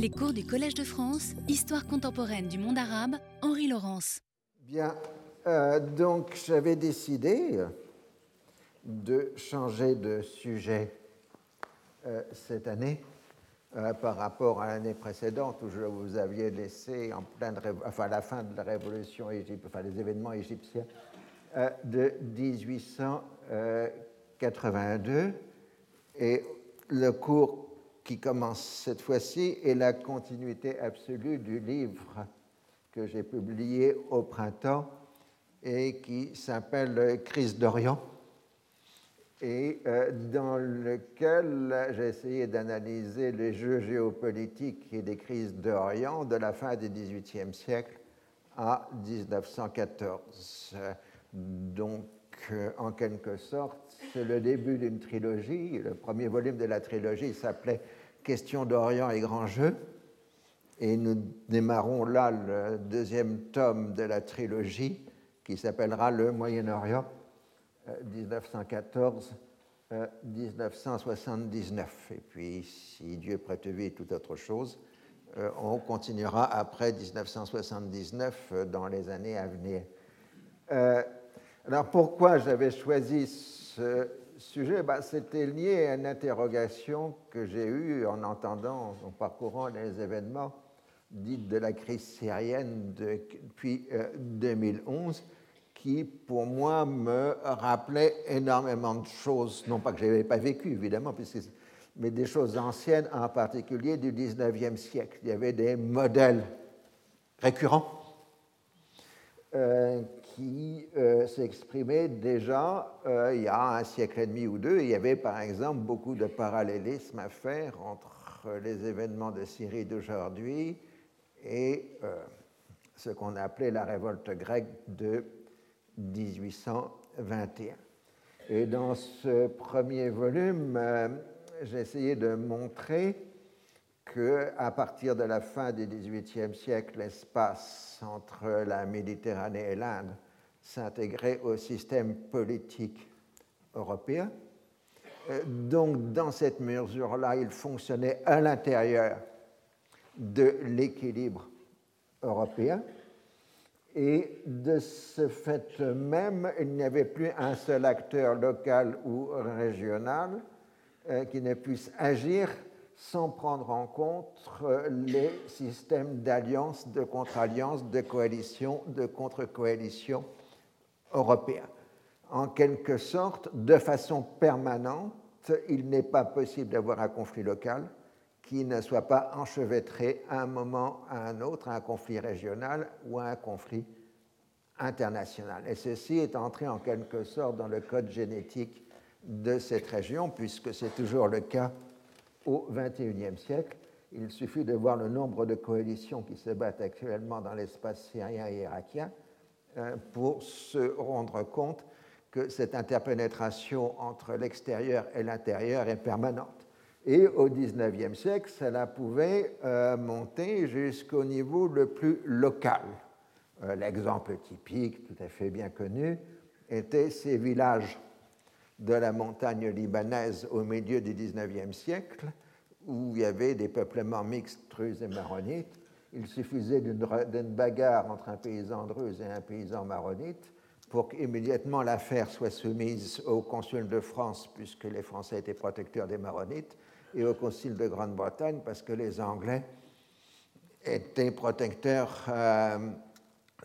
Les cours du Collège de France, Histoire contemporaine du monde arabe, Henri Laurence. Bien, euh, donc j'avais décidé de changer de sujet euh, cette année euh, par rapport à l'année précédente où je vous aviez laissé en pleine, enfin, à la fin de la révolution égyptienne, enfin les événements égyptiens de 1882 et le cours qui commence cette fois-ci est la continuité absolue du livre que j'ai publié au printemps et qui s'appelle Crise d'Orient et euh, dans lequel j'ai essayé d'analyser les jeux géopolitiques et des crises d'Orient de la fin du XVIIIe siècle à 1914. Donc, euh, en quelque sorte, c'est le début d'une trilogie. Le premier volume de la trilogie s'appelait Question d'Orient et grands jeux. Et nous démarrons là le deuxième tome de la trilogie qui s'appellera Le Moyen-Orient 1914-1979. Euh, et puis, si Dieu prête vie et toute autre chose, euh, on continuera après 1979 euh, dans les années à venir. alors pourquoi j'avais choisi ce sujet, bah, c'était lié à une interrogation que j'ai eue en entendant, en parcourant les événements dits de la crise syrienne depuis 2011, euh, qui pour moi me rappelait énormément de choses, non pas que je n'avais pas vécu évidemment, mais des choses anciennes, en particulier du 19e siècle. Il y avait des modèles récurrents euh, qui euh, s'exprimait déjà euh, il y a un siècle et demi ou deux. Il y avait par exemple beaucoup de parallélismes à faire entre les événements de Syrie d'aujourd'hui et euh, ce qu'on appelait la révolte grecque de 1821. Et dans ce premier volume, j'ai essayé de montrer qu'à partir de la fin du XVIIIe siècle, l'espace entre la Méditerranée et l'Inde s'intégrer au système politique européen. Euh, donc, dans cette mesure-là, il fonctionnait à l'intérieur de l'équilibre européen. Et de ce fait même, il n'y avait plus un seul acteur local ou régional euh, qui ne puisse agir sans prendre en compte les systèmes d'alliance, de contre-alliance, de coalition, de contre-coalition européen. En quelque sorte, de façon permanente, il n'est pas possible d'avoir un conflit local qui ne soit pas enchevêtré à un moment à un autre, à un conflit régional ou à un conflit international. Et ceci est entré en quelque sorte dans le code génétique de cette région, puisque c'est toujours le cas au XXIe siècle. Il suffit de voir le nombre de coalitions qui se battent actuellement dans l'espace syrien et irakien pour se rendre compte que cette interpénétration entre l'extérieur et l'intérieur est permanente. Et au XIXe siècle, cela pouvait euh, monter jusqu'au niveau le plus local. Euh, l'exemple typique, tout à fait bien connu, était ces villages de la montagne libanaise au milieu du XIXe siècle, où il y avait des peuplements mixtes, druzes et maronites, il suffisait d'une bagarre entre un paysan druze et un paysan maronite pour qu'immédiatement l'affaire soit soumise au consul de France, puisque les Français étaient protecteurs des maronites, et au consul de Grande-Bretagne, parce que les Anglais étaient protecteurs euh,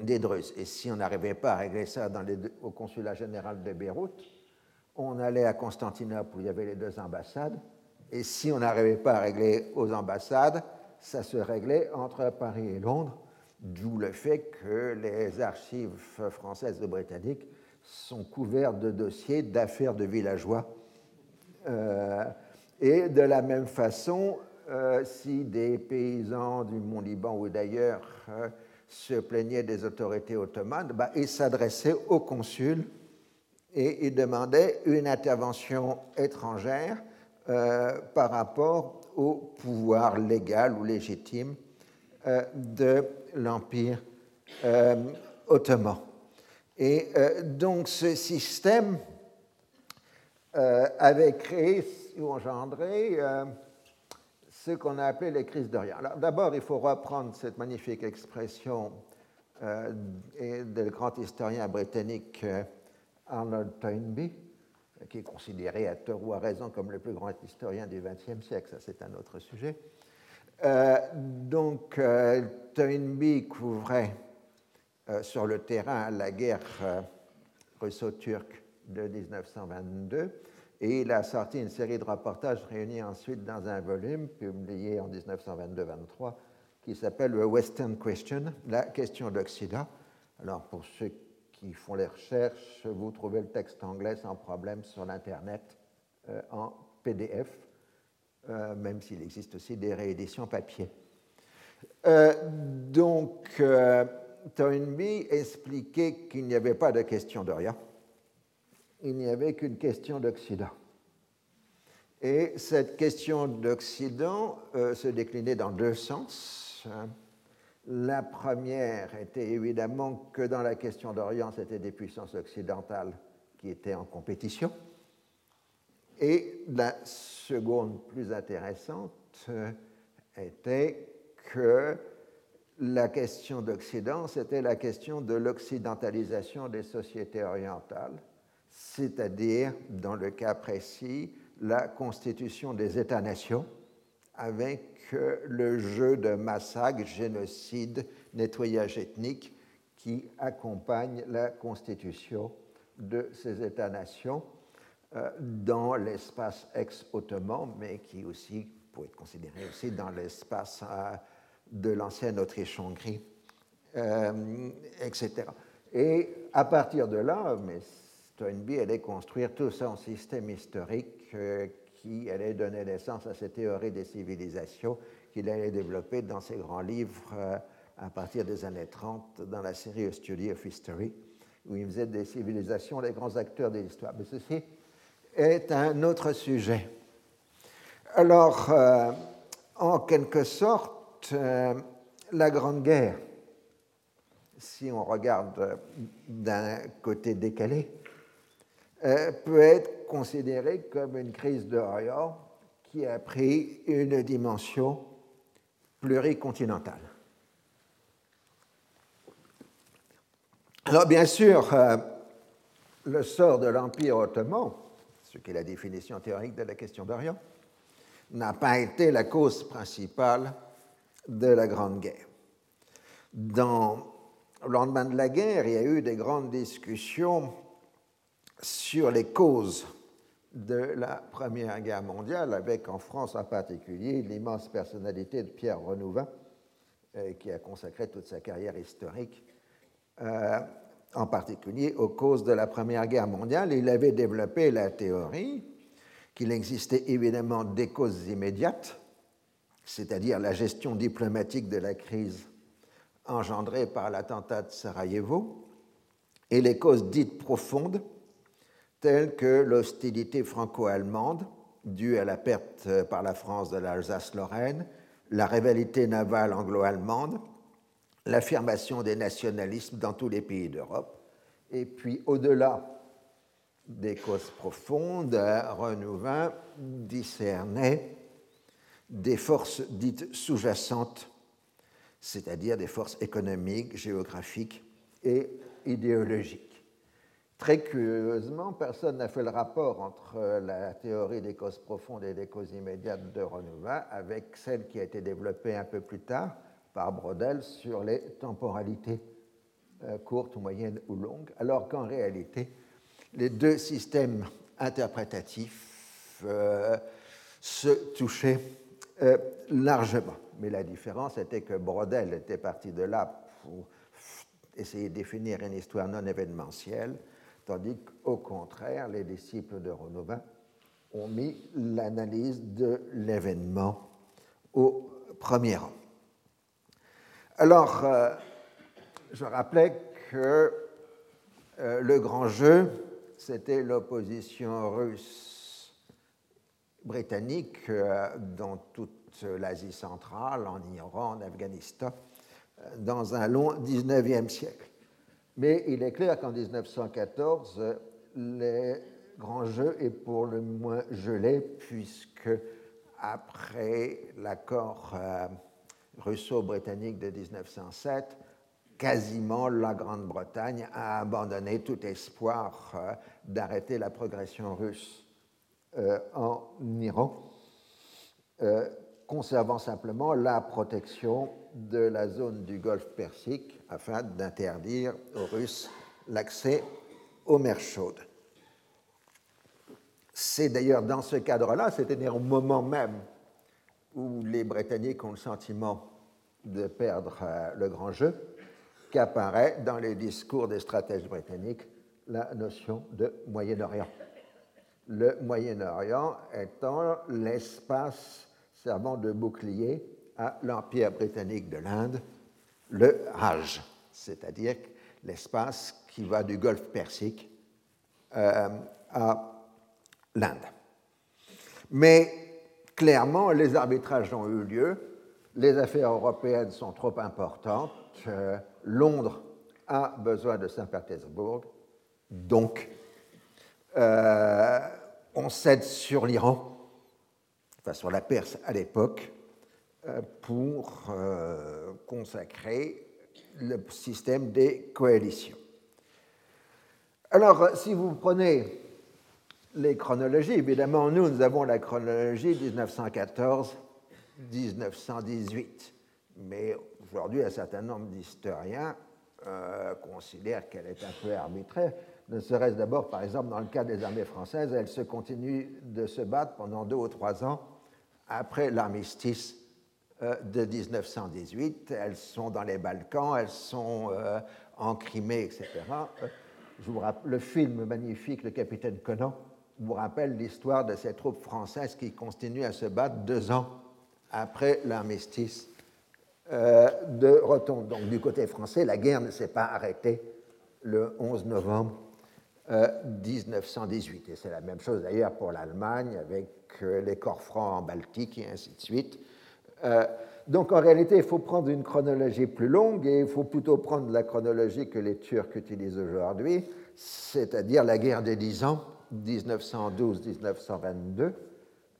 des Druzes. Et si on n'arrivait pas à régler ça au consulat général de Beyrouth, on allait à Constantinople où il y avait les deux ambassades, et si on n'arrivait pas à régler aux ambassades, ça se réglait entre Paris et Londres, d'où le fait que les archives françaises et britanniques sont couvertes de dossiers d'affaires de villageois. Euh, et de la même façon, euh, si des paysans du Mont-Liban ou d'ailleurs euh, se plaignaient des autorités ottomanes, bah, ils s'adressaient au consul et ils demandaient une intervention étrangère par rapport au pouvoir légal ou légitime euh, de l'Empire euh, ottoman. Et euh, donc ce système avait créé ou engendré ce qu'on a appelé les crises d'Orient. Alors d'abord, il faut reprendre cette magnifique expression du grand historien britannique Arnold Toynbee, qui est considéré à tort ou à raison comme le plus grand historien du XXe siècle, ça c'est un autre sujet. Euh, donc, Toynbee couvrait sur le terrain la guerre russo-turque de 1922 et il a sorti une série de reportages réunis ensuite dans un volume publié en 1922-23 qui s'appelle The Western Question, la question d'Occident. Alors pour ceux font les recherches, vous trouvez le texte anglais sans problème sur l'Internet euh, en PDF, euh, même s'il existe aussi des rééditions papier. Euh, donc, Toynbee expliquait qu'il n'y avait pas de question de rien il n'y avait qu'une question d'Occident. Et cette question d'Occident se déclinait dans deux sens. La première était évidemment que dans la question d'Orient, c'était des puissances occidentales qui étaient en compétition. Et la seconde, plus intéressante, euh, était que la question d'Occident, c'était la question de l'occidentalisation des sociétés orientales c'est-à-dire, dans le cas précis, la constitution des États-nations avec euh, le jeu de massacre, génocide, nettoyage ethnique qui accompagne la constitution de ces États-nations euh, dans l'espace ex-ottoman, mais qui aussi pourrait être considéré aussi dans l'espace euh, de l'ancienne Autriche-Hongrie, etc. Et à partir de là, mais Toynbee allait construire tout son système historique qui allait donner naissance à cette théorie des civilisations qu'il allait développer dans ses grands livres euh, à partir des années 30 dans la série A Study of History, où il faisait des civilisations les grands acteurs de l'histoire. Mais ceci est un autre sujet. Alors, euh, en quelque sorte, la Grande Guerre, si on regarde d'un côté décalé, euh, peut être considérée comme une crise d'Orient qui a pris une dimension pluricontinentale. Alors bien sûr, euh, le sort de l'Empire ottoman, ce qui est la définition théorique de la question d'Orient, n'a pas été la cause principale de la Grande Guerre. Dans le lendemain de la guerre, il y a eu des grandes discussions sur les causes de la Première Guerre mondiale, avec en France en particulier l'immense personnalité de Pierre Renouvin, euh, qui a consacré toute sa carrière historique, euh, en particulier aux causes de la Première Guerre mondiale. Il avait développé la théorie qu'il existait évidemment des causes immédiates, c'est-à-dire la gestion diplomatique de la crise engendrée par l'attentat de Sarajevo, et les causes dites profondes, telles que l'hostilité franco-allemande due à la perte euh, par la France de l'Alsace-Lorraine, la rivalité navale anglo-allemande, l'affirmation des nationalismes dans tous les pays d'Europe, et puis au-delà des causes profondes, Renouvin discernait des forces dites sous-jacentes, c'est-à-dire des forces économiques, géographiques et idéologiques. Très curieusement, personne n'a fait le rapport entre la théorie des causes profondes et des causes immédiates de Renouvin avec celle qui a été développée un peu plus tard par Brodel sur les temporalités euh, courtes, moyennes ou longues, alors qu'en réalité, les deux systèmes interprétatifs euh, se touchaient euh, largement. Mais la différence était que Brodel était parti de là pour essayer de définir une histoire non événementielle, tandis qu'au contraire, les disciples de Renouvin ont mis l'analyse de l'événement au premier rang. Alors, euh, je rappelais que euh, le grand jeu, c'était l'opposition russe britannique euh, dans toute l'Asie centrale, en Iran, en Afghanistan, dans un long 19e siècle. Mais il est clair qu'en 1914, le grand jeu est pour le moins gelé, puisque après l'accord russo-britannique de 1907, quasiment la Grande-Bretagne a abandonné tout espoir d'arrêter la progression russe en Iran, conservant simplement la protection de la zone du golfe Persique afin d'interdire aux Russes l'accès aux mers chaudes. C'est d'ailleurs dans ce cadre-là, c'est-à-dire au moment même où les Britanniques ont le sentiment de perdre euh, le grand jeu, qu'apparaît dans les discours des stratèges britanniques la notion de Moyen-Orient. Le Moyen-Orient étant l'espace servant de bouclier à l'Empire britannique de l'Inde, le Raj, c'est-à-dire l'espace qui va du golfe Persique euh, à l'Inde. Mais clairement, les arbitrages ont eu lieu, les affaires européennes sont trop importantes, euh, Londres a besoin de Saint-Pétersbourg, donc euh, on cède sur l'Iran, enfin sur la Perse à l'époque, pour consacrer le système des coalitions. Alors, si vous prenez les chronologies. Évidemment, nous, nous avons la chronologie 1914-1918. Mais aujourd'hui, un certain nombre d'historiens euh, considèrent qu'elle est un peu arbitraire, ne serait-ce d'abord, par exemple, dans le cas des armées françaises, elles se continuent de se battre pendant deux ou trois ans après l'armistice euh, de 1918. Elles sont dans les Balkans, elles sont euh, en Crimée, etc. Je vous rappelle le film magnifique Le Capitaine Conan vous rappelle l'histoire de ces troupes françaises qui continuent à se battre deux ans après l'armistice euh, de Rotonde. Donc du côté français, la guerre ne s'est pas arrêtée le 11 novembre 1918. Euh, et c'est la même chose d'ailleurs pour l'Allemagne avec euh, les corps francs en Baltique et ainsi de suite. Donc en réalité, il faut prendre une chronologie plus longue et il faut plutôt prendre la chronologie que les Turcs utilisent aujourd'hui, c'est-à-dire la guerre des dix ans 1912-1922,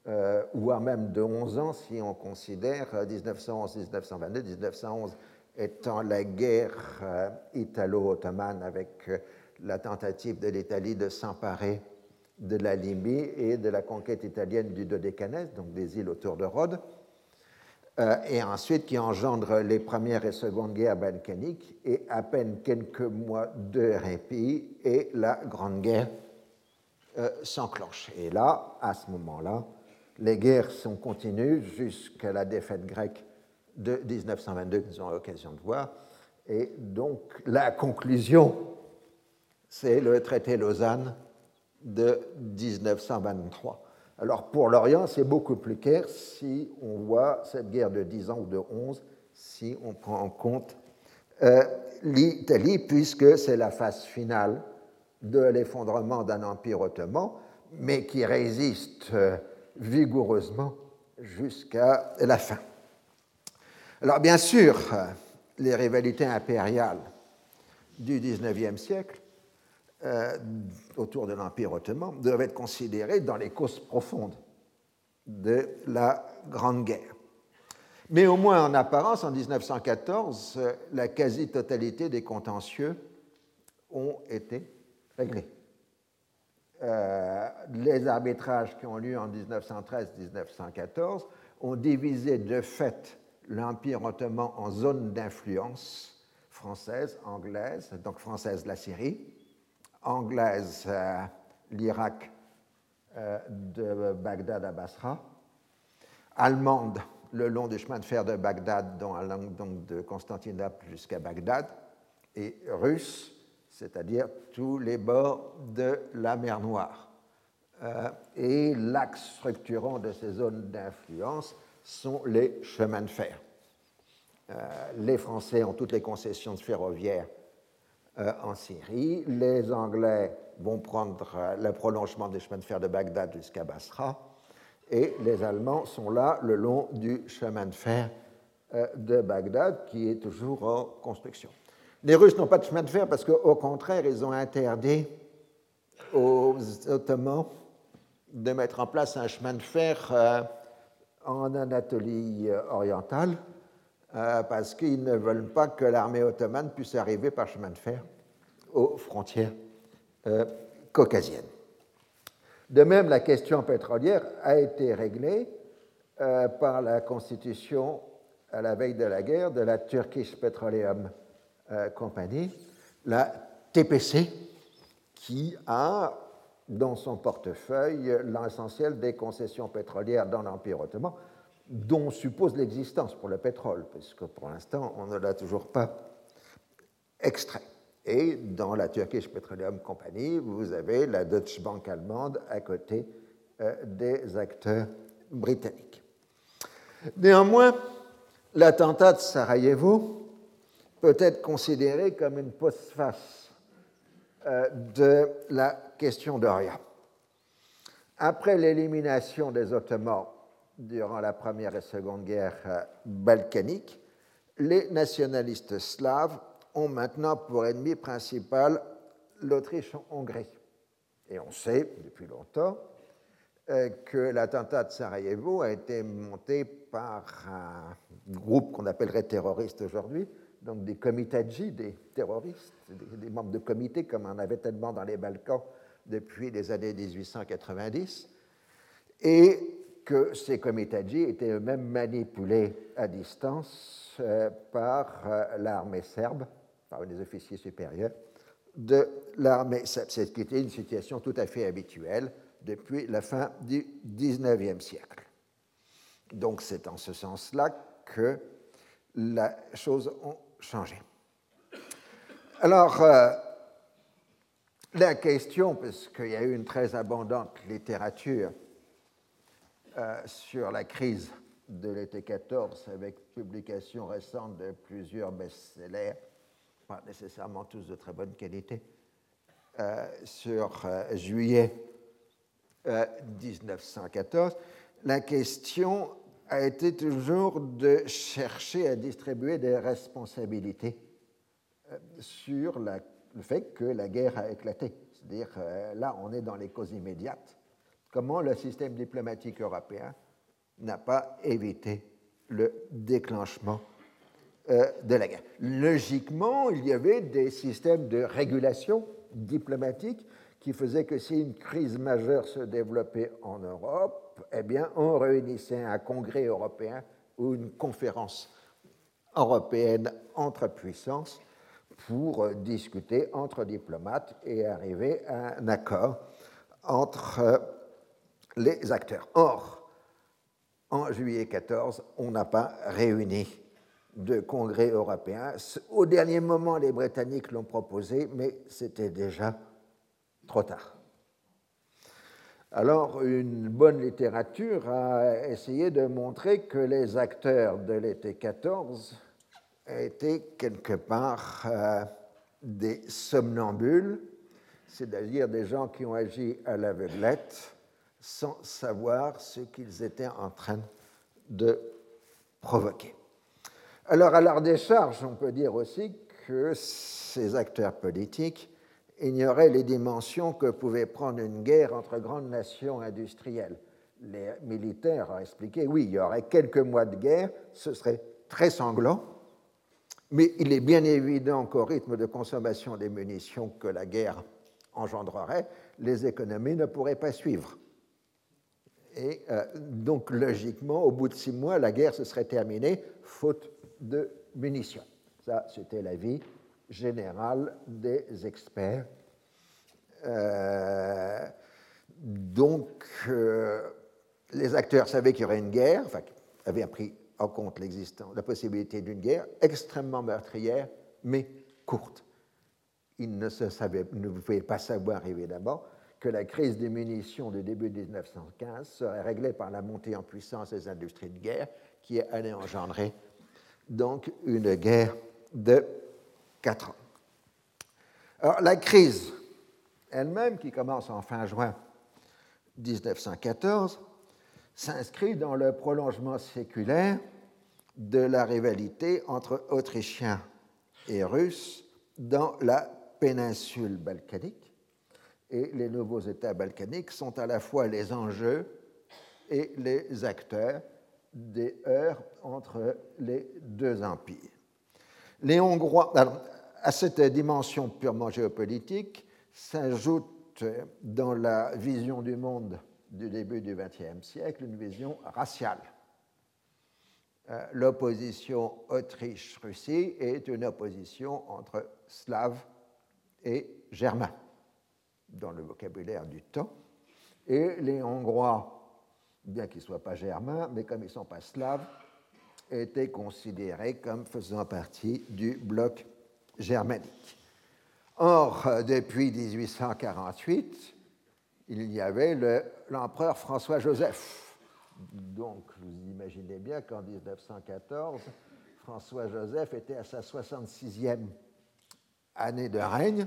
euh, voire même de 11 ans si on considère 1911-1922, euh, 1911 étant la guerre euh, italo-ottomane avec euh, la tentative de l'Italie de s'emparer de la Libye et de la conquête italienne du Dodécanèse, donc des îles autour de Rhodes, et ensuite qui engendre les premières et secondes guerres balkaniques et à peine quelques mois de répit et la Grande Guerre euh, s'enclenche. Et là, à ce moment-là, les guerres sont continues jusqu'à la défaite grecque de 1922 que nous avons l'occasion de voir. Et donc, la conclusion, c'est le traité Lausanne de 1923. Alors, pour l'Orient, c'est beaucoup plus clair si on voit cette guerre de 10 ans ou de 11, si on prend en compte euh, l'Italie, puisque c'est la phase finale de l'effondrement d'un empire ottoman, mais qui résiste euh, vigoureusement jusqu'à la fin. Alors bien sûr, les rivalités impériales du XIXe siècle euh, autour de l'Empire ottoman doivent être considérées dans les causes profondes de la Grande Guerre. Mais au moins en apparence, en 1914, la quasi-totalité des contentieux ont été réglé. Euh, les arbitrages qui ont lieu en 1913-1914 ont divisé de fait l'Empire ottoman en zones d'influence française, anglaise, donc française la Syrie, anglaise euh, l'Irak euh, de Bagdad à Basra, allemande le long du chemin de fer de Bagdad, donc de Constantinople jusqu'à Bagdad, et russe c'est-à-dire tous les bords de la mer Noire. Euh, et l'axe structurant de ces zones d'influence sont les chemins de fer. Les Français ont toutes les concessions ferroviaires en Syrie, les Anglais vont prendre le prolongement des chemins de fer de Bagdad jusqu'à Basra, et les Allemands sont là le long du chemin de fer de Bagdad qui est toujours en construction. Les Russes n'ont pas de chemin de fer parce qu'au contraire, ils ont interdit aux Ottomans de mettre en place un chemin de fer euh, en Anatolie orientale, parce qu'ils ne veulent pas que l'armée ottomane puisse arriver par chemin de fer aux frontières caucasiennes. De même, la question pétrolière a été réglée euh, par la constitution à la veille de la guerre de la Turkish Petroleum euh, Company, la TPC, qui a dans son portefeuille l'essentiel des concessions pétrolières dans l'Empire ottoman, dont suppose l'existence pour le pétrole, puisque pour l'instant, on ne l'a toujours pas extrait. Et dans la Turkish Petroleum Company, vous avez la Deutsche Bank allemande à côté euh, des acteurs britanniques. Néanmoins, l'attentat de Sarajevo peut être considéré comme une postface euh, de la question d'Oria. Après l'élimination des Ottomans durant la Première et Seconde Guerre euh, balkanique, les nationalistes slaves ont maintenant pour ennemi principal l'Autriche-Hongrie. Et on sait depuis longtemps euh, que l'attentat de Sarajevo a été monté par un groupe qu'on appellerait terroriste aujourd'hui, donc des comitadji, des terroristes, des, membres de comités, comme on avait tellement dans les Balkans depuis les années 1890, et que ces comitadji étaient eux-mêmes manipulés à distance euh, par euh, l'armée serbe par des officiers supérieurs de l'armée C'est une situation tout à fait habituelle depuis la fin du XIXe siècle. Donc c'est en ce sens-là que les choses ont changé. Alors, euh, la question, puisqu'il y a eu une très abondante littérature euh, sur la crise de l'été 14 avec publication récente de plusieurs best-sellers, pas nécessairement tous de très bonne qualité, euh, sur euh, juillet 1914, euh, la question a été toujours de chercher à distribuer des responsabilités sur le fait que la guerre a éclaté. C'est-à-dire, là, on est dans les causes immédiates. Comment le système diplomatique européen n'a pas évité le déclenchement euh, de la guerre. Logiquement, il y avait des systèmes de régulation diplomatique qui faisaient que si une crise majeure se développait en Europe, eh bien, on réunissait un congrès européen ou une conférence européenne entre puissances pour discuter entre diplomates et arriver à un accord entre les acteurs. Or, en juillet 14, on n'a pas réuni de congrès européen. Au dernier moment, les Britanniques l'ont proposé, mais c'était déjà trop tard. Alors, une bonne littérature a essayé de montrer que les acteurs de l'été 14 étaient quelque part euh, des somnambules, c'est-à-dire des gens qui ont agi à l'aveuglette sans savoir ce qu'ils étaient en train de provoquer. Alors, à leur décharge, on peut dire aussi que ces acteurs politiques ignoraient les dimensions que pouvait prendre une guerre entre grandes nations industrielles. Les militaires ont expliqué, oui, il y aurait quelques mois de guerre, ce serait très sanglant, mais il est bien évident qu'au rythme de consommation des munitions que la guerre engendrerait, les économies ne pourraient pas suivre. Et euh, donc, logiquement, au bout de six mois, la guerre se serait terminée, faute de munitions. Ça, c'était l'avis général des experts. Euh, donc, euh, les acteurs savaient qu'il y aurait une guerre, enfin, avaient pris en compte l'existence, la possibilité d'une guerre extrêmement meurtrière, mais courte. Ils ne, ne pouvaient pas savoir, évidemment, que la crise des munitions du début de 1915 serait réglée par la montée en puissance des industries de guerre qui allait engendrer donc une guerre de quatre ans. Alors, la crise elle-même, qui commence en fin juin 1914, s'inscrit dans le prolongement séculaire de la rivalité entre Autrichiens et Russes dans la péninsule balkanique. Et les nouveaux États balkaniques sont à la fois les enjeux et les acteurs des heurts entre les deux empires. Les Hongrois, à cette dimension purement géopolitique, s'ajoute dans la vision du monde du début du XXe siècle une vision raciale. Euh, l'opposition Autriche-Russie est une opposition entre Slaves et Germains, dans le vocabulaire du temps. Et les Hongrois, bien qu'ils ne soient pas germains, mais comme ils ne sont pas slaves, étaient considérés comme faisant partie du bloc germanique. Or, depuis 1848, il y avait l'empereur François-Joseph. Donc, vous imaginez bien qu'en 1914, François-Joseph était à sa 66e année de règne.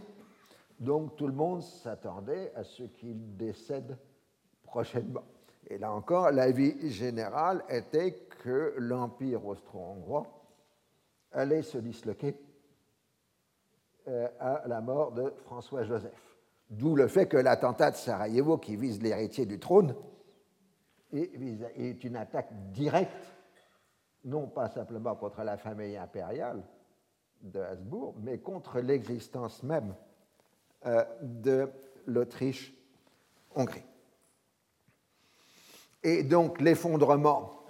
Donc, tout le monde s'attendait à ce qu'il décède prochainement. Et là encore, l'avis général était que l'Empire austro-hongrois allait se disloquer euh, à la mort de François-Joseph. D'où le fait que l'attentat de Sarajevo, qui vise l'héritier du trône, est une attaque directe, non pas simplement contre la famille impériale de Habsbourg, mais contre l'existence même de l'Autriche-Hongrie. Et donc l'effondrement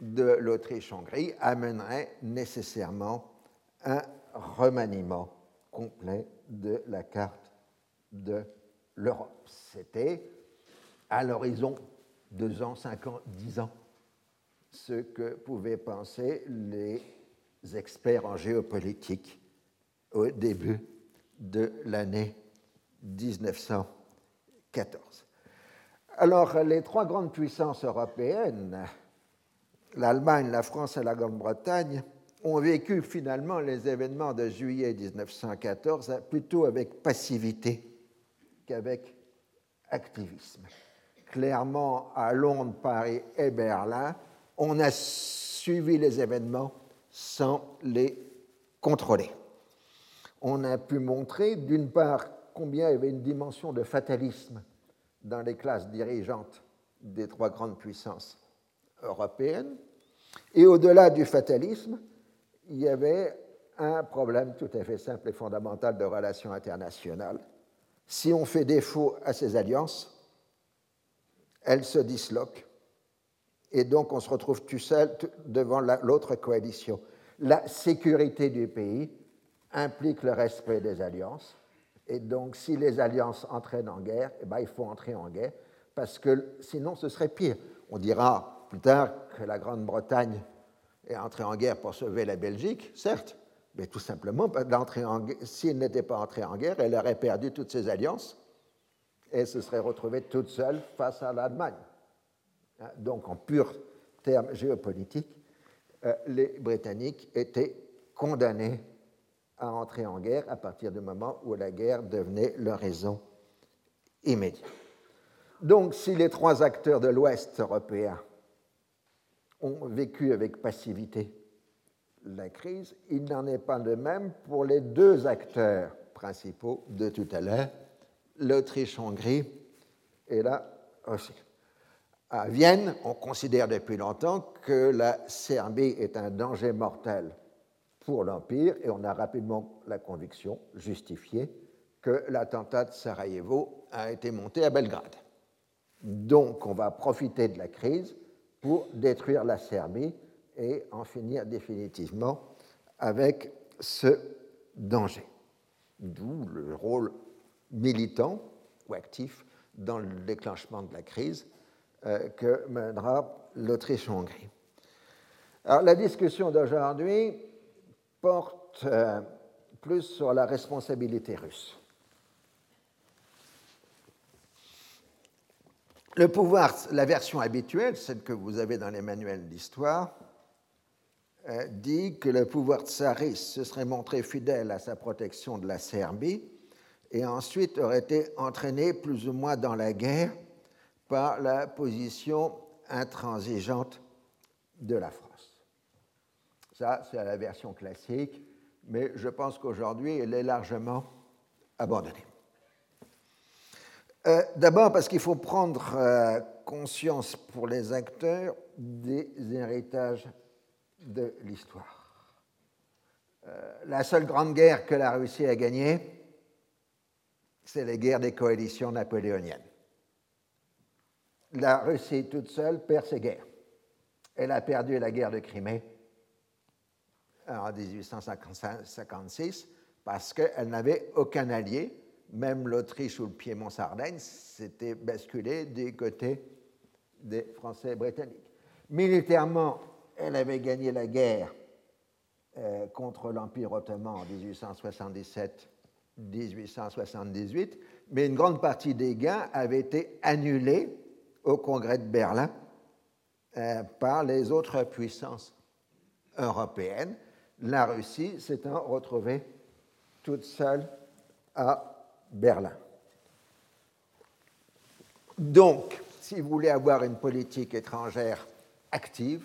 de l'Autriche-Hongrie amènerait nécessairement un remaniement complet de la carte de l'Europe. C'était à l'horizon deux ans, cinq ans, dix ans, ce que pouvaient penser les experts en géopolitique au début de l'année 1914. Alors, les trois grandes puissances européennes, l'Allemagne, la France et la Grande-Bretagne, ont vécu finalement les événements de juillet 1914 plutôt avec passivité qu'avec activisme. Clairement, à Londres, Paris et Berlin, on a suivi les événements sans les contrôler. On a pu montrer, d'une part, combien il y avait une dimension de fatalisme dans les classes dirigeantes des trois grandes puissances européennes, et au-delà du fatalisme, il y avait un problème tout à fait simple et fondamental de relations internationales. Si on fait défaut à ces alliances, elles se disloquent et donc on se retrouve tout seul devant l'autre coalition. La sécurité du pays implique le respect des alliances et donc si les alliances entraînent en guerre, eh ben, il faut entrer en guerre parce que sinon ce serait pire. On dira plus tard que la Grande-Bretagne et entrer en guerre pour sauver la Belgique, certes, mais tout simplement, s'il n'était pas entré en guerre, elle aurait perdu toutes ses alliances et se serait retrouvée toute seule face à l'Allemagne. Hein, donc, en pur termes géopolitiques, euh, les Britanniques étaient condamnés à entrer en guerre à partir du moment où la guerre devenait leur raison immédiate. Donc, si les trois acteurs de l'Ouest européen ont vécu avec passivité la crise, il n'en est pas de même pour les deux acteurs principaux de tout à l'heure, l'Autriche-Hongrie et la Russie. À Vienne, on considère depuis longtemps que la Serbie est un danger mortel pour l'Empire et on a rapidement la conviction justifiée que l'attentat de Sarajevo a été monté à Belgrade. Donc on va profiter de la crise pour détruire la Serbie et en finir définitivement avec ce danger. D'où le rôle militant ou actif dans le déclenchement de la crise euh, que mènera l'Autriche-Hongrie. Alors la discussion d'aujourd'hui porte euh, plus sur la responsabilité russe. Le pouvoir, la version habituelle, celle que vous avez dans les manuels d'histoire, euh, dit que le pouvoir tsariste se serait montré fidèle à sa protection de la Serbie et ensuite aurait été entraîné plus ou moins dans la guerre par la position intransigeante de la France. Ça, c'est la version classique, mais je pense qu'aujourd'hui, elle est largement abandonnée. Euh, d'abord parce qu'il faut prendre euh, conscience pour les acteurs des héritages de l'histoire. Euh, la seule grande guerre que la Russie a gagnée, c'est les guerres des coalitions napoléoniennes. La Russie toute seule perd ses guerres. Elle a perdu la guerre de Crimée en 1856 parce qu'elle n'avait aucun allié. Même l'Autriche ou le Piémont-Sardaigne s'étaient basculés du côté des Français britanniques. Militairement, elle avait gagné la guerre euh, contre l'Empire ottoman en 1877-1878, mais une grande partie des gains avaient été annulés au Congrès de Berlin euh, par les autres puissances européennes, la Russie s'étant retrouvée toute seule à Berlin. Donc, si vous voulez avoir une politique étrangère active,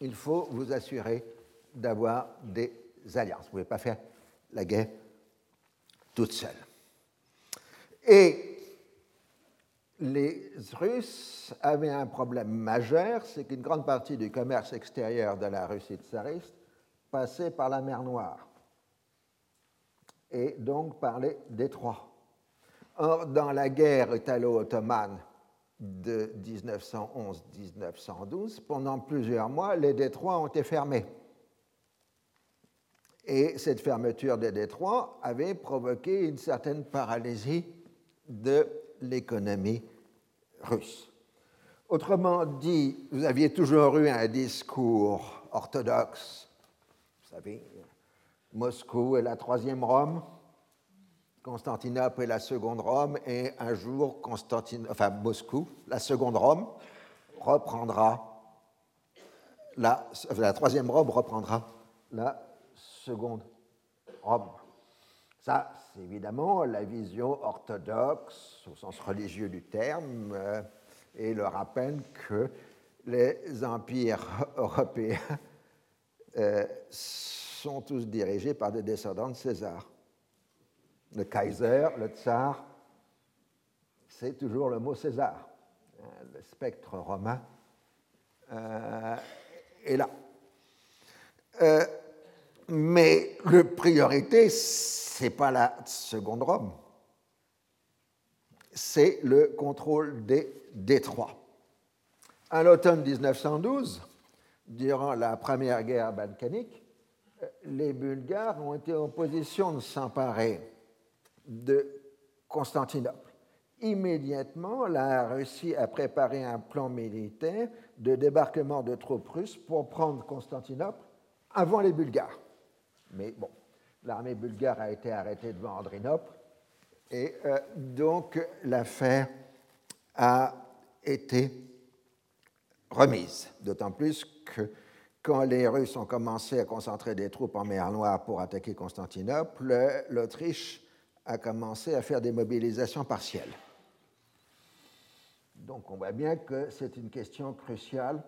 il faut vous assurer d'avoir des alliances. Vous ne pouvez pas faire la guerre toute seule. Et les Russes avaient un problème majeur, c'est qu'une grande partie du commerce extérieur de la Russie tsariste passait par la mer Noire et donc par les détroits. Or, dans la guerre italo-ottomane de 1911-1912, pendant plusieurs mois, les détroits ont été fermés. Et cette fermeture des détroits avait provoqué une certaine paralysie de l'économie russe. Autrement dit, vous aviez toujours eu un discours orthodoxe. Savez, Moscou est la troisième Rome, Constantinople est la seconde Rome, et un jour, Moscou, la seconde Rome, reprendra la, troisième Rome reprendra la seconde Rome. Ça, c'est évidemment la vision orthodoxe, au sens religieux du terme, euh, et le rappel que les empires européens sont tous dirigés par des descendants de César. Le Kaiser, le tsar, c'est toujours le mot César. Euh, le spectre romain est là. mais la priorité, ce n'est pas la seconde Rome, c'est le contrôle des détroits. À l'automne 1912, durant la première guerre balkanique, les Bulgares ont été en position de s'emparer de Constantinople. Immédiatement, la Russie a préparé un plan militaire de débarquement de troupes russes pour prendre Constantinople avant les Bulgares. Mais bon, l'armée bulgare a été arrêtée devant Andrinople, et euh, donc l'affaire a été remise. D'autant plus que quand les Russes ont commencé à concentrer des troupes en mer Noire pour attaquer Constantinople, l'Autriche a commencé à faire des mobilisations partielles. Donc on voit bien que c'est une question cruciale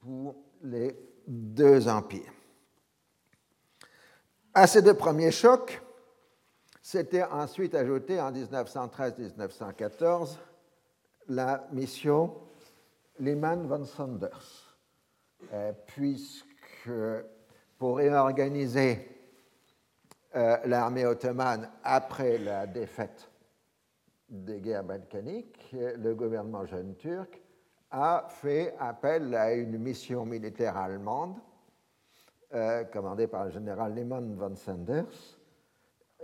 pour les deux empires. À ces deux premiers chocs, s'était ensuite ajouté en 1913-1914 la mission Lehman von Sanders, euh, puisque pour réorganiser euh, l'armée ottomane après la défaite des guerres balkaniques, le gouvernement jeune turc a fait appel à une mission militaire allemande euh, commandé par le général Lehmann von Sanders.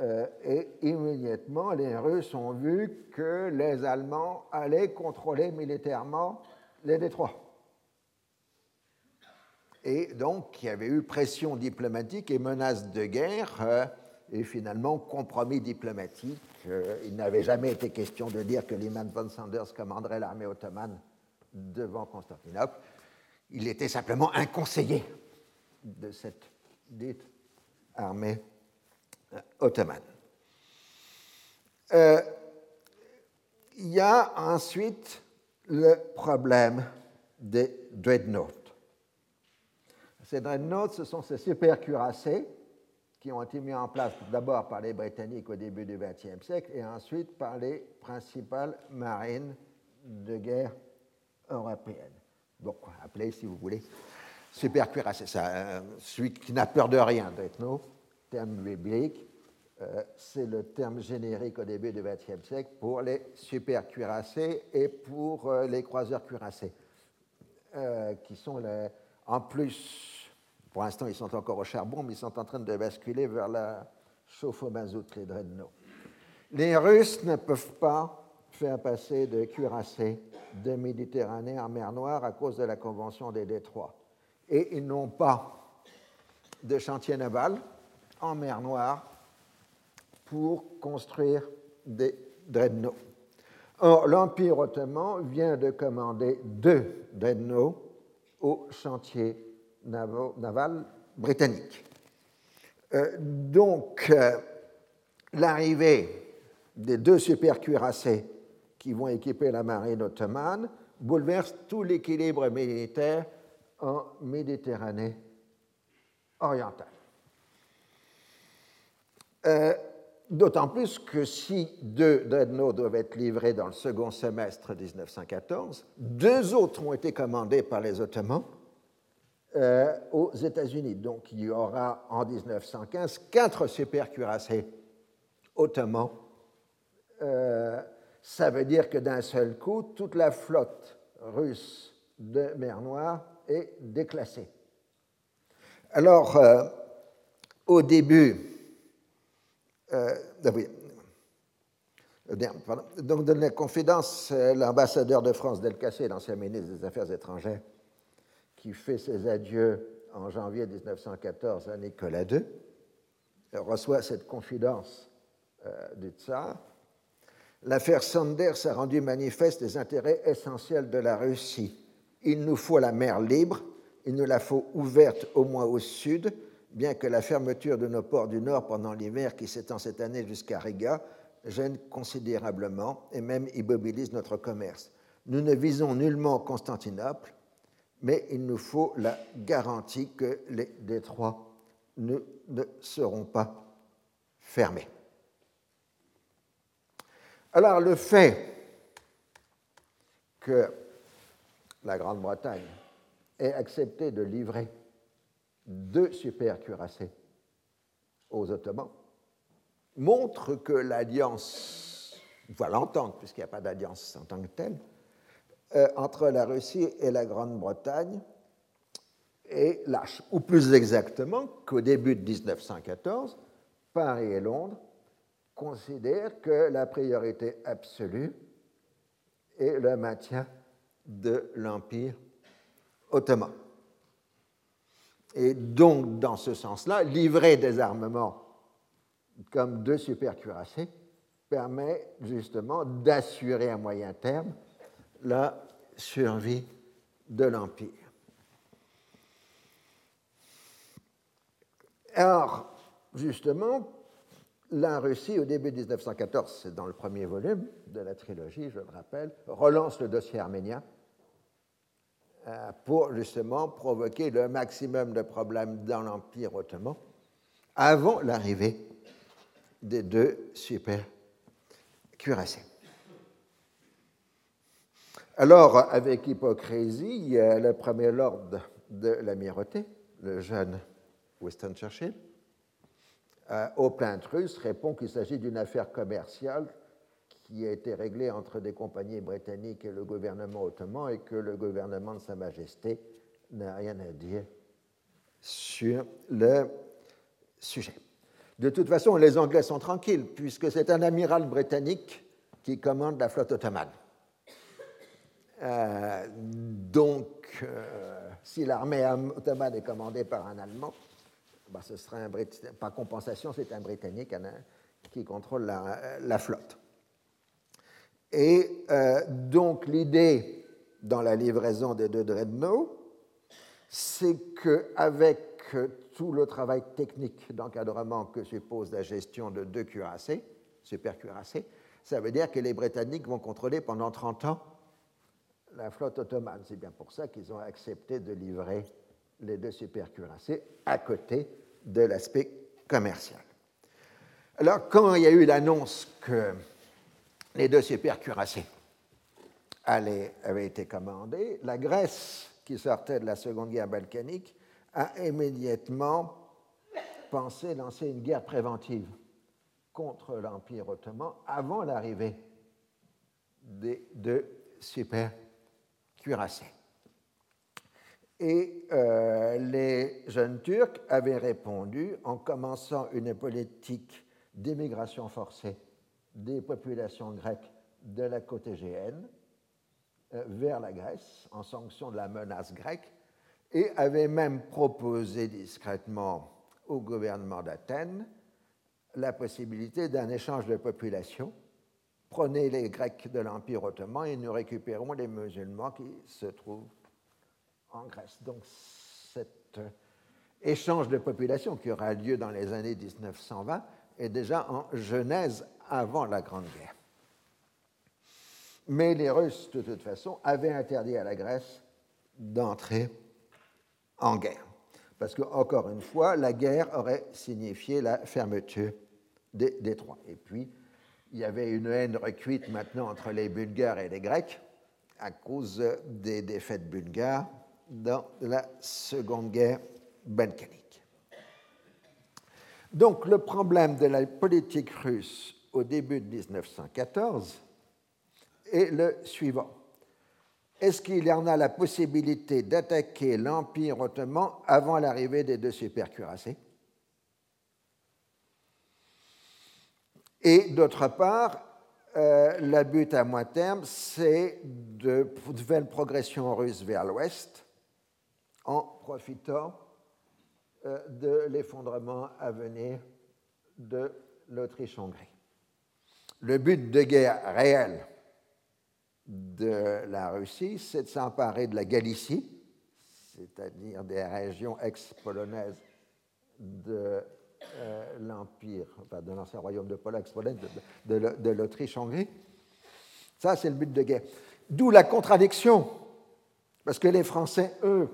Euh, et immédiatement, les Russes ont vu que les Allemands allaient contrôler militairement les détroits. Et donc, il y avait eu pression diplomatique et menace de guerre, euh, et finalement compromis diplomatique. il n'avait jamais été question de dire que Lehmann von Sanders commanderait l'armée ottomane devant Constantinople. Il était simplement un conseiller de cette dite armée euh, ottomane. Euh, il y a ensuite le problème des dreadnoughts. Ces dreadnoughts, ce sont ces super cuirassés qui ont été mis en place d'abord par les Britanniques au début du XXe siècle et ensuite par les principales marines de guerre européenne. Donc, appelez, si vous voulez, supercuirassé. Ça, celui qui n'a peur de rien, d'ethno, terme biblique, euh, c'est le terme générique au début du XXe siècle pour les supercuirassés et pour euh, les croiseurs cuirassés, euh, qui sont les, en plus, pour l'instant ils sont encore au charbon, mais ils sont en train de basculer vers la chauffe au mazout, les dreadnoughts. Les Russes ne peuvent pas faire passer de cuirassés de Méditerranée en mer Noire à cause de la Convention des Détroits. Et ils n'ont pas de chantier naval en mer Noire pour construire des dreadnoughts. Or, l'Empire ottoman vient de commander deux dreadnoughts au chantier naval britannique. Euh, donc, euh, l'arrivée des deux super cuirassés qui vont équiper la marine ottomane bouleverse tout l'équilibre militaire en Méditerranée orientale. Euh, d'autant plus que si deux dreadnoughts doivent être livrés dans le second semestre 1914, deux autres ont été commandés par les Ottomans euh, aux États-Unis. Donc il y aura en 1915 quatre super cuirassés ottomans. Euh, ça veut dire que d'un seul coup, toute la flotte russe de mer Noire est déclassée. Alors, euh, au début, donc, dans la confidence, l'ambassadeur de France, Delcassé, l'ancien ministre des Affaires étrangères, qui fait ses adieux en janvier 1914 à Nicolas II, reçoit cette confidence euh, du tsar. L'affaire Sanders a rendu manifeste les intérêts essentiels de la Russie. Il nous faut la mer libre, il nous la faut ouverte au moins au sud, bien que la fermeture de nos ports du Nord pendant l'hiver qui s'étend cette année jusqu'à Riga gêne considérablement et même immobilise notre commerce. Nous ne visons nullement Constantinople, mais il nous faut la garantie que les détroits ne, seront pas fermés. Alors le fait que la Grande-Bretagne ait accepté de livrer deux super cuirassés aux Ottomans montre que l'alliance, enfin l'entente, puisqu'il n'y a pas d'alliance en tant que telle, euh, entre la Russie et la Grande-Bretagne et lâche, ou plus exactement qu'au début de 1914, Paris et Londres considèrent que la priorité absolue est le maintien de l'Empire ottoman. Et donc, dans ce sens-là, livrer des armements comme deux supercuirassés permet justement d'assurer à moyen terme la survie de l'Empire. Alors, justement, la Russie, au début de 1914, c'est dans le premier volume de la trilogie, je le rappelle, relance le dossier arménien pour justement provoquer le maximum de problèmes dans l'Empire ottoman avant l'arrivée des deux super cuirassés. Alors, avec hypocrisie, le premier lord de l'amirauté, le jeune Winston Churchill, euh, au plaintes russe, répond qu'il s'agit d'une affaire commerciale qui a été réglée entre des compagnies britanniques et le gouvernement ottoman et que le gouvernement de Sa Majesté n'a rien à dire sur le sujet. De toute façon, les Anglais sont tranquilles puisque c'est un amiral britannique qui commande la flotte ottomane. Euh, donc, euh, si l'armée ottomane est commandée par un Allemand, bah, ce serait un par compensation, c'est un Britannique qui contrôle la, flotte. Et euh, donc, l'idée dans la livraison des deux dreadnoughts, c'est qu'avec tout le travail technique d'encadrement que suppose la gestion de deux cuirassés, super cuirassés, ça veut dire que les Britanniques vont contrôler pendant 30 ans la flotte ottomane. C'est bien pour ça qu'ils ont accepté de livrer les deux supercuirassés à côté de l'aspect commercial. Alors, quand il y a eu l'annonce que les deux supercuirassés avait été commandée. La Grèce, qui sortait de la Seconde Guerre balkanique, a immédiatement pensé lancer une guerre préventive contre l'Empire ottoman avant l'arrivée des deux super cuirassés. Et euh, les jeunes Turcs avaient répondu en commençant une politique d'émigration forcée des populations grecques de la côte égéenne euh, vers la Grèce en sanction de la menace grecque et avaient même proposé discrètement au gouvernement d'Athènes la possibilité d'un échange de population. Prenez les Grecs de l'Empire ottoman et nous récupérons les musulmans qui se trouvent en Grèce. Donc cet euh, échange de population qui aura lieu dans les années 1920 est déjà en Genèse avant la Grande Guerre. Mais les Russes, de toute façon, avaient interdit à la Grèce d'entrer en guerre. Parce que, encore une fois, la guerre aurait signifié la fermeture des détroits. Et puis, il y avait une haine recuite maintenant entre les Bulgares et les Grecs à cause des défaites bulgares dans la Seconde Guerre balkanique. Donc le problème de la politique russe au début de 1914 est le suivant. Est-ce qu'il y en a la possibilité d'attaquer l'Empire ottoman avant l'arrivée des deux supercuirassés? Et d'autre part, euh, le but à moyen terme, c'est de nouvelle progression russe vers l'ouest en profitant euh, de l'effondrement à venir de l'Autriche-Hongrie. Le but de guerre réel de la Russie, c'est de s'emparer de la Galicie, c'est-à-dire des régions ex-polonaises de euh, l'Empire, enfin de l'ancien royaume de Pologne, de, de, de l'Autriche-Hongrie. Ça, c'est le but de guerre. D'où la contradiction, parce que les Français, eux,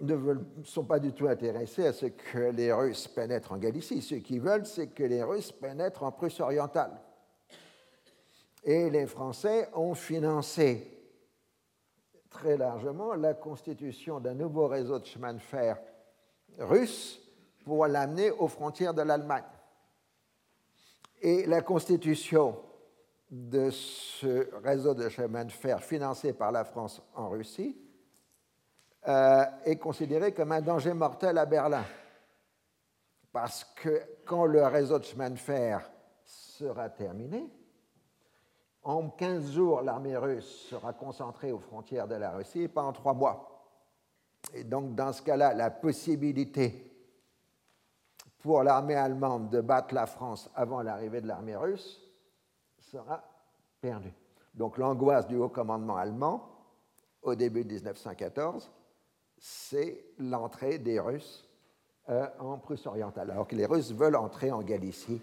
ne sont pas du tout intéressés à ce que les Russes pénètrent en Galicie. Ce qu'ils veulent, c'est que les Russes pénètrent en Prusse orientale. Et les Français ont financé très largement la constitution d'un nouveau réseau de chemin de fer russe pour l'amener aux frontières de l'Allemagne. Et la constitution de ce réseau de chemin de fer financé par la France en Russie euh, est considéré comme un danger mortel à Berlin. Parce que quand le réseau de chemin de fer sera terminé, en 15 jours, l'armée russe sera concentrée aux frontières de la Russie, pas en trois mois. Et donc, dans ce cas-là, la possibilité pour l'armée allemande de battre la France avant l'arrivée de l'armée russe sera perdue. Donc, l'angoisse du haut commandement allemand, au début de 1914, c'est l'entrée des Russes euh, en Prusse orientale, alors que les Russes veulent entrer en Galicie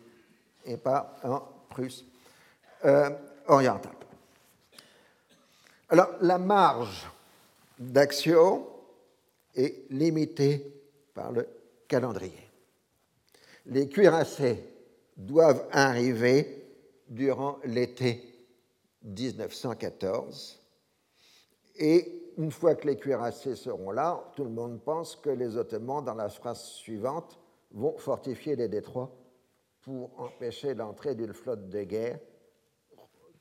et pas en Prusse euh, orientale. Alors, la marge d'action est limitée par le calendrier. Les cuirassés doivent arriver durant l'été 1914 et une fois que les cuirassés seront là, tout le monde pense que les Ottomans, dans la phrase suivante, vont fortifier les détroits pour empêcher l'entrée d'une flotte de guerre,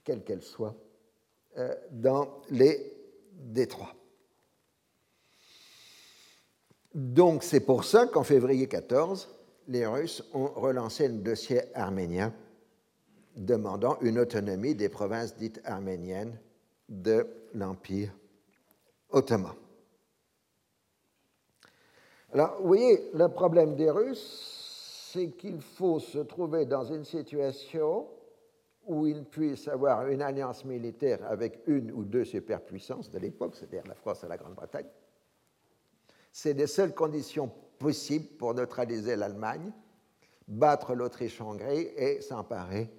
quelle qu'elle soit, euh, dans les détroits. Donc c'est pour ça qu'en février 14, les Russes ont relancé le dossier arménien demandant une autonomie des provinces dites arméniennes de l'Empire ottoman. Alors, vous voyez, le problème des Russes, c'est qu'il faut se trouver dans une situation où ils puissent avoir une alliance militaire avec une ou deux superpuissances de l'époque, c'est-à-dire la France et la Grande-Bretagne. C'est les seules conditions possibles pour neutraliser l'Allemagne, battre l'Autriche-Hongrie et s'emparer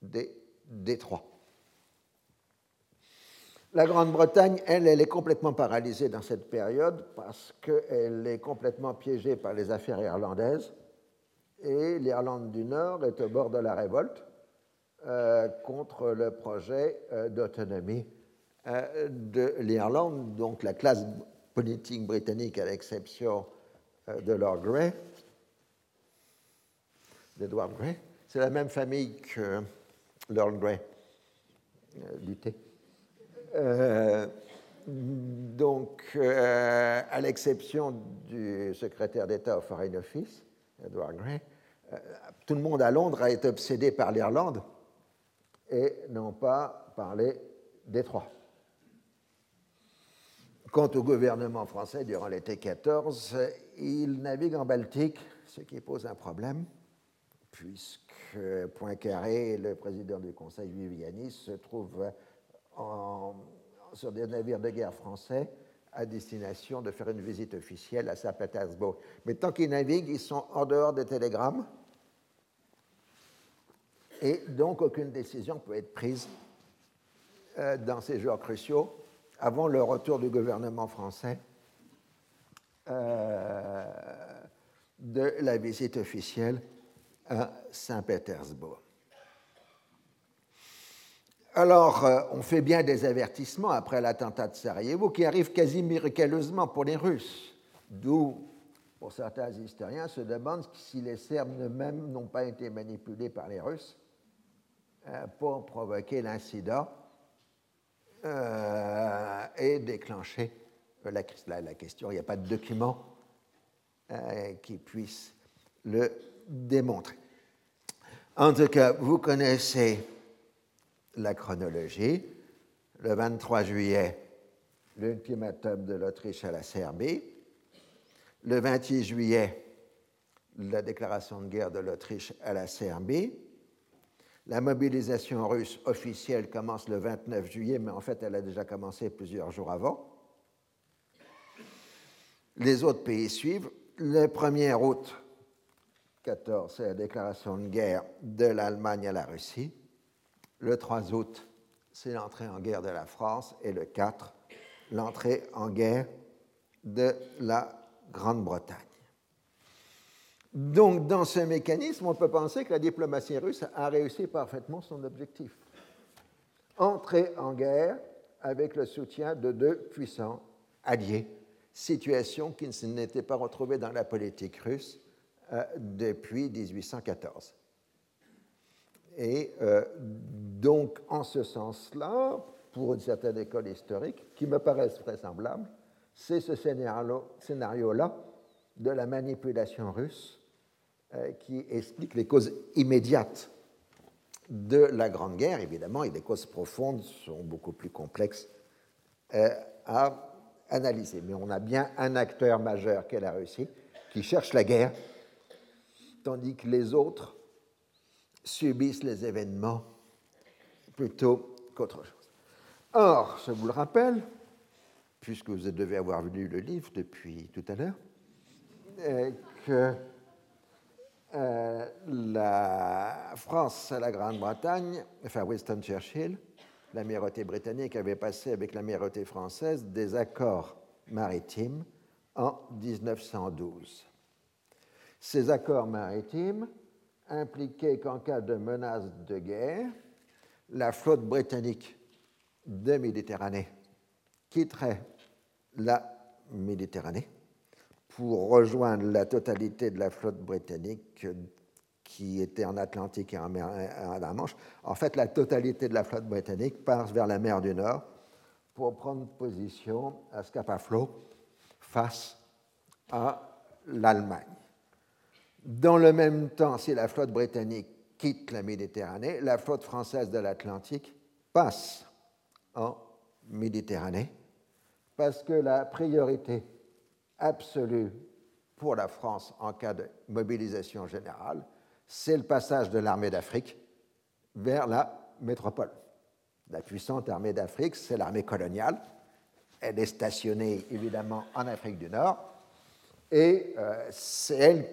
des détroits. La Grande-Bretagne, elle, elle est complètement paralysée dans cette période parce qu'elle est complètement piégée par les affaires irlandaises et l'Irlande du Nord est au bord de la révolte contre le projet d'autonomie de l'Irlande. Donc la classe politique britannique, à l'exception de Lord Grey, d'Edward Grey, c'est la même famille que Lord Grey du. Donc, à l'exception du secrétaire d'État au Foreign Office, Edward Grey, euh, tout le monde à Londres a été obsédé par l'Irlande et n'ont pas parlé Détroit. Quant au gouvernement français, durant l'été 14, il navigue en Baltique, ce qui pose un problème, puisque Poincaré, le président du Conseil Viviani, se trouve sur des navires de guerre français à destination de faire une visite officielle à Saint-Pétersbourg. Mais tant qu'ils naviguent, ils sont en dehors des télégrammes. Et donc, aucune décision peut être prise euh, dans ces jours cruciaux avant le retour du gouvernement français euh, de la visite officielle à Saint-Pétersbourg. Alors, euh, on fait bien des avertissements après l'attentat de Sarajevo qui arrivent quasi miraculeusement pour les Russes, d'où, pour certains historiens, se demandent si les Serbes eux-mêmes n'ont pas été manipulés par les Russes euh, pour provoquer l'incident euh, et déclencher la, la, question. Il n'y a pas de document qui puisse le démontrer. En tout cas, vous connaissez la chronologie. Le 23 juillet, l'ultimatum de l'Autriche à la Serbie. Le 28 juillet, la déclaration de guerre de l'Autriche à la Serbie. La mobilisation russe officielle commence le 29 juillet, mais en fait, elle a déjà commencé plusieurs jours avant. Les autres pays suivent. Le 1er août 14, c'est la déclaration de guerre de l'Allemagne à la Russie. Le 3 août, c'est l'entrée en guerre de la France. Et le 4, l'entrée en guerre de la Grande-Bretagne. Donc, dans ce mécanisme, on peut penser que la diplomatie russe a réussi parfaitement son objectif. Entrer en guerre avec le soutien de deux puissants alliés, situation qui n'était pas retrouvée dans la politique russe euh, depuis 1814. Et euh, donc, en ce sens-là, pour une certaine école historique, qui me paraissent vraisemblables, c'est ce scénario-là de la manipulation russe euh, qui explique les causes immédiates de la Grande Guerre, évidemment, et les causes profondes sont beaucoup plus complexes euh, à analyser. Mais on a bien un acteur majeur qu'est la Russie qui cherche la guerre, tandis que les autres subissent les événements plutôt qu'autre chose. Or, je vous le rappelle, puisque vous devez avoir lu le livre depuis tout à l'heure, que euh, la France et la Grande-Bretagne, enfin Winston Churchill, l'amirauté britannique avait passé avec l'amirauté française des accords maritimes en 1912. Ces accords maritimes impliquait qu'en cas de menace de guerre, la flotte britannique de Méditerranée quitterait la Méditerranée pour rejoindre la totalité de la flotte britannique qui était en Atlantique et en mer la Manche. En fait, la totalité de la flotte britannique passe vers la mer du Nord pour prendre position à Scapa-Flow face à l'Allemagne. Dans le même temps, si la flotte britannique quitte la Méditerranée, la flotte française de l'Atlantique passe en Méditerranée parce que la priorité absolue pour la France en cas de mobilisation générale, c'est le passage de l'armée d'Afrique vers la métropole. La puissante armée d'Afrique, c'est l'armée coloniale. Elle est stationnée évidemment en Afrique du Nord et euh, c'est elle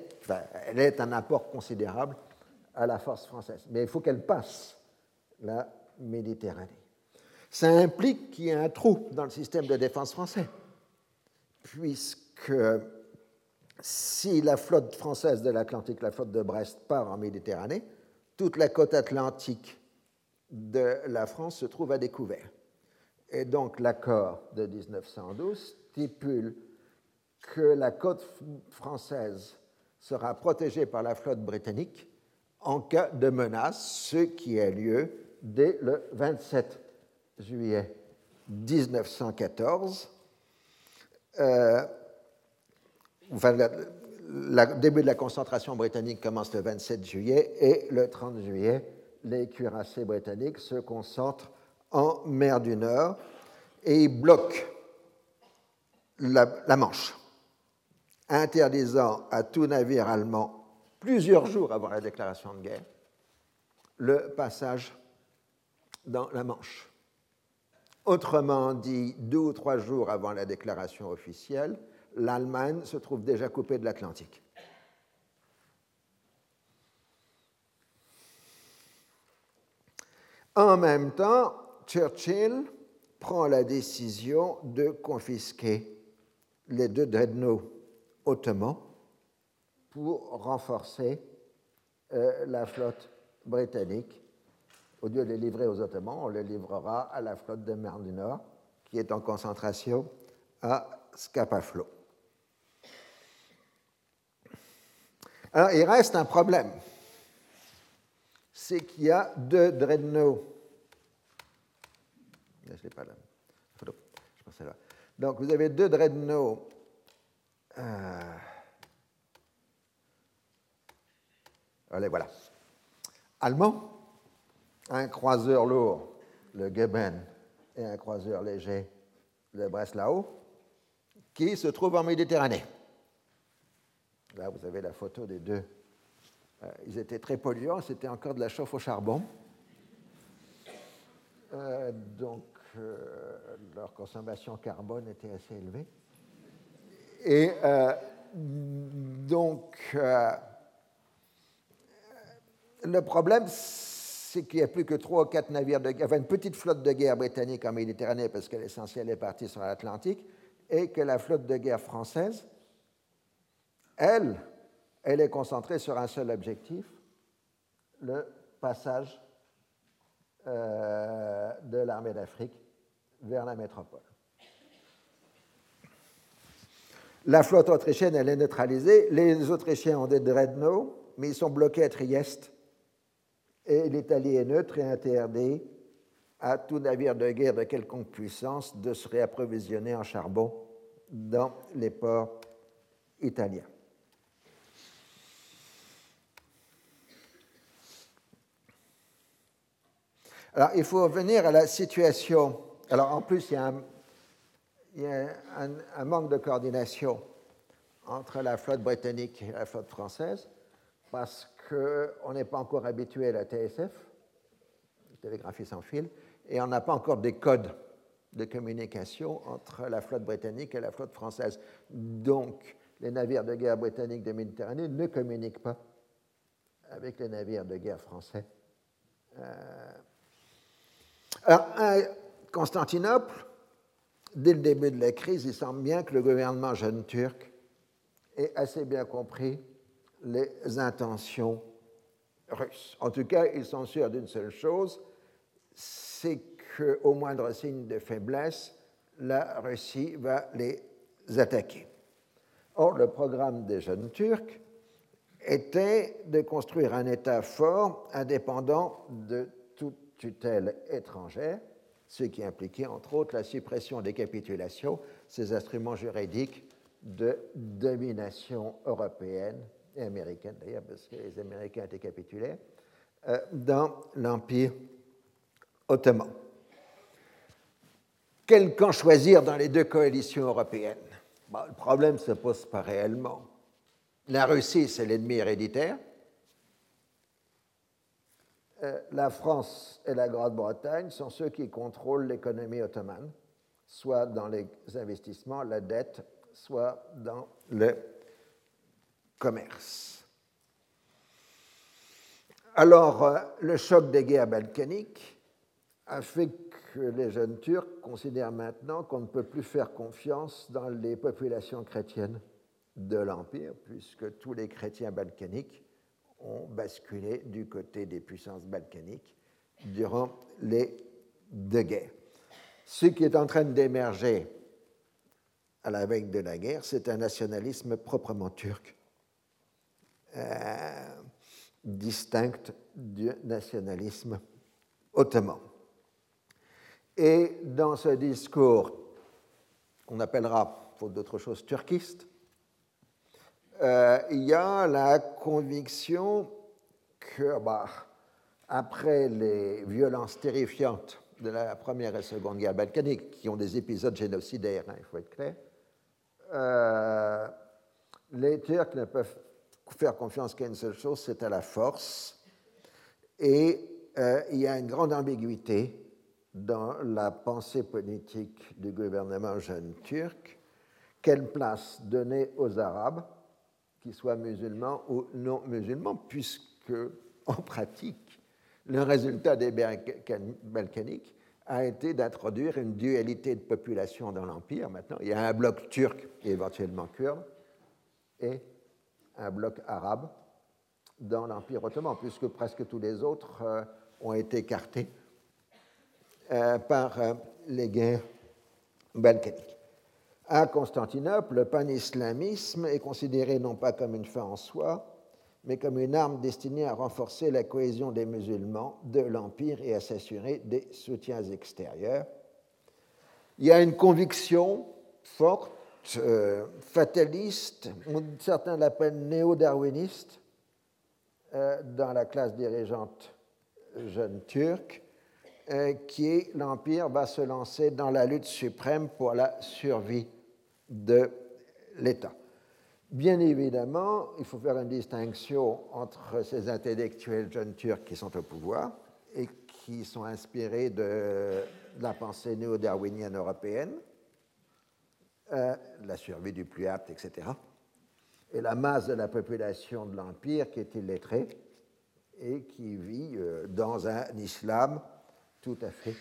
elle est un apport considérable à la force française. Mais il faut qu'elle passe la Méditerranée. Ça implique qu'il y ait un trou dans le système de défense français, puisque si la flotte française de l'Atlantique, la flotte de Brest, part en Méditerranée, toute la côte atlantique de la France se trouve à découvert. Et donc l'accord de 1912 stipule que la côte française sera protégée par la flotte britannique en cas de menace, ce qui a lieu dès le 27 juillet 1914. Euh, le début de la concentration britannique commence le 27 juillet et le 30 juillet, les cuirassés britanniques se concentrent en mer du Nord et bloquent la Manche, interdisant à tout navire allemand, plusieurs jours avant la déclaration de guerre, le passage dans la Manche. Autrement dit, deux ou trois jours avant la déclaration officielle, l'Allemagne se trouve déjà coupée de l'Atlantique. En même temps, Churchill prend la décision de confisquer les deux dreadnoughts ottomans pour renforcer euh, la flotte britannique. Au lieu de les livrer aux Ottomans, on les livrera à la flotte de mer du Nord, qui est en concentration à Scapaflo. Alors, il reste un problème. C'est qu'il y a deux dreadnoughts. Je pas. Je pensais là. Donc, vous avez deux dreadnoughts. Euh... Allez, voilà. Allemands, un croiseur lourd, le Geben, et un croiseur léger, le Breslau, qui se trouvent en Méditerranée. Là, vous avez la photo des deux. Euh, ils étaient très polluants, c'était encore de la chauffe au charbon. Euh, donc, leur consommation carbone était assez élevée. Et donc, le problème, c'est qu'il n'y a plus que trois ou quatre navires de guerre, enfin une petite flotte de guerre britannique en Méditerranée, parce que l'essentiel est parti sur l'Atlantique, et que la flotte de guerre française elle, elle est concentrée sur un seul objectif, le passage euh, de l'armée d'Afrique vers la métropole. La flotte autrichienne, elle est neutralisée. Les Autrichiens ont des dreadnoughts, mais ils sont bloqués à Trieste. Et l'Italie est neutre et interdit à tout navire de guerre de quelconque puissance de se réapprovisionner en charbon dans les ports italiens. Alors, il faut revenir à la situation. Alors, en plus, il y a un, manque de coordination entre la flotte britannique et la flotte française parce qu'on n'est pas encore habitué à la TSF, télégraphie sans fil, et on n'a pas encore des codes de communication entre la flotte britannique et la flotte française. Donc, les navires de guerre britanniques de Méditerranée ne communiquent pas avec les navires de guerre français. Euh, alors, à Constantinople, dès le début de la crise, il semble bien que le gouvernement jeune turc ait assez bien compris les intentions russes. En tout cas, ils sont sûrs d'une seule chose, c'est qu'au moindre signe de faiblesse, la Russie va les attaquer. Or, le programme des jeunes Turcs était de construire un État fort, indépendant de tutelle étrangère, ce qui impliquait entre autres la suppression des capitulations, ces instruments juridiques de domination européenne et américaine d'ailleurs, parce que les Américains étaient capitulaires, euh, dans l'Empire ottoman. Quel camp choisir dans les deux coalitions européennes? Le problème ne se pose pas réellement. La Russie, c'est l'ennemi héréditaire, la France et la Grande-Bretagne sont ceux qui contrôlent l'économie ottomane, soit dans les investissements, la dette, soit dans le commerce. Alors, euh, le choc des guerres balkaniques a fait que les jeunes Turcs considèrent maintenant qu'on ne peut plus faire confiance dans les populations chrétiennes de l'Empire, puisque tous les chrétiens balkaniques ont basculé du côté des puissances balkaniques durant les deux guerres. Ce qui est en train d'émerger à la veille de la guerre, c'est un nationalisme proprement turc, euh, distinct du nationalisme ottoman. Et dans ce discours qu'on appellera, faute d'autre chose, turquiste, euh, il y a la conviction que, bah, après les violences terrifiantes de la Première et Seconde Guerre balkanique, qui ont des épisodes génocidaires, hein, il faut être clair, euh, les Turcs ne peuvent faire confiance qu'à une seule chose, c'est à la force. Et euh, il y a une grande ambiguïté dans la pensée politique du gouvernement jeune turc. Quelle place donner aux Arabes, qu'ils soient musulmans ou non musulmans, puisque, en pratique, le résultat des Balkaniques a été d'introduire une dualité de population dans l'Empire. Maintenant, il y a un bloc turc éventuellement kurde et un bloc arabe dans l'Empire ottoman, puisque presque tous les autres euh, ont été écartés euh, par euh, les guerres balkaniques. À Constantinople, le panislamisme est considéré non pas comme une fin en soi, mais comme une arme destinée à renforcer la cohésion des musulmans de l'Empire et à s'assurer des soutiens extérieurs. Il y a une conviction forte, euh, fataliste, certains l'appellent néo-darwiniste, euh, dans la classe dirigeante jeune turque, euh, qui est l'Empire va se lancer dans la lutte suprême pour la survie de l'État. Bien évidemment, il faut faire une distinction entre ces intellectuels jeunes turcs qui sont au pouvoir et qui sont inspirés de la pensée néo-darwinienne européenne, euh, la survie du plus apte, etc., et la masse de la population de l'Empire qui est illettrée et qui vit euh, dans un islam tout à fait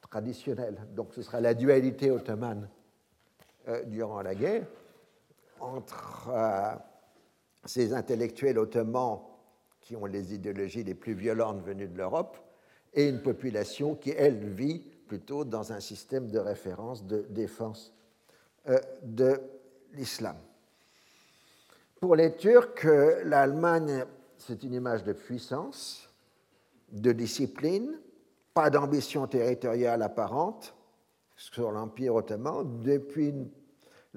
traditionnel. Donc ce sera la dualité ottomane durant la guerre entre euh, ces intellectuels ottomans qui ont les idéologies les plus violentes venues de l'Europe et une population qui, elle, vit plutôt dans un système de référence de défense euh, de l'islam. Pour les Turcs, l'Allemagne, c'est une image de puissance, de discipline, pas d'ambition territoriale apparente sur l'Empire ottoman. Depuis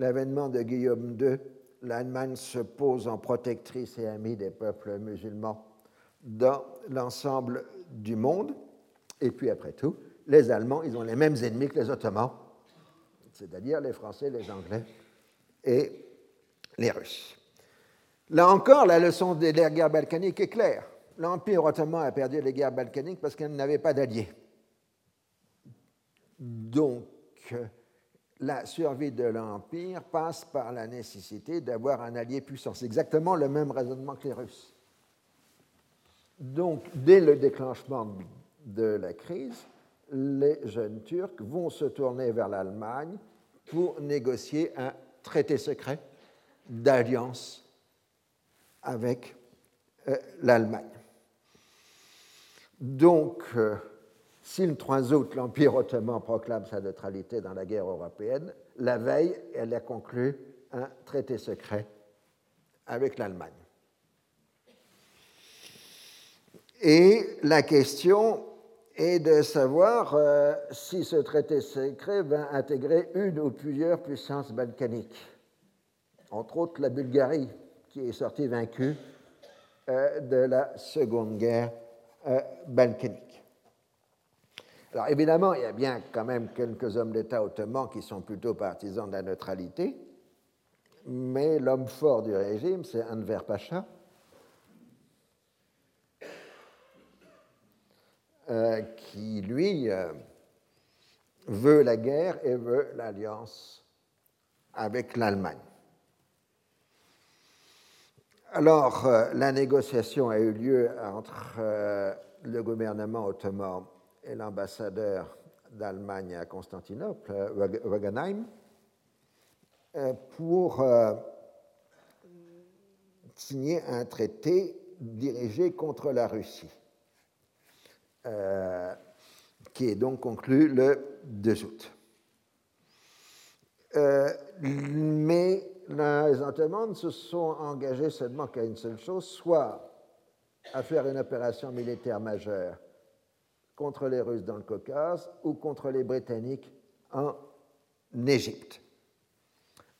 l'avènement de Guillaume II, l'Allemagne se pose en protectrice et amie des peuples musulmans dans l'ensemble du monde. Et puis après tout, les Allemands, ils ont les mêmes ennemis que les Ottomans, c'est-à-dire les Français, les Anglais et les Russes. Là encore, la leçon des guerres balkaniques est claire. L'Empire ottoman a perdu les guerres balkaniques parce qu'il n'avait pas d'alliés. Donc, la survie de l'Empire passe par la nécessité d'avoir un allié puissant. C'est exactement le même raisonnement que les Russes. Donc, dès le déclenchement de la crise, les jeunes Turcs vont se tourner vers l'Allemagne pour négocier un traité secret d'alliance avec euh, l'Allemagne. Donc, euh, si le 3 août, l'Empire ottoman proclame sa neutralité dans la guerre européenne, la veille, elle a conclu un traité secret avec l'Allemagne. Et la question est de savoir euh, si ce traité secret va intégrer une ou plusieurs puissances balkaniques, entre autres la Bulgarie, qui est sortie vaincue euh, de la Seconde Guerre euh, balkanique. Alors évidemment, il y a bien quand même quelques hommes d'État ottomans qui sont plutôt partisans de la neutralité, mais l'homme fort du régime, c'est Enver Pacha, euh, qui, lui, euh, veut la guerre et veut l'alliance avec l'Allemagne. Alors, euh, la négociation a eu lieu entre le gouvernement ottoman et l'ambassadeur d'Allemagne à Constantinople, Wagenheim, euh, pour euh, signer un traité dirigé contre la Russie. qui est donc conclu le 2 août. mais les Ottomans se sont engagés seulement qu'à une seule chose, soit à faire une opération militaire majeure contre les Russes dans le Caucase ou contre les Britanniques en Égypte.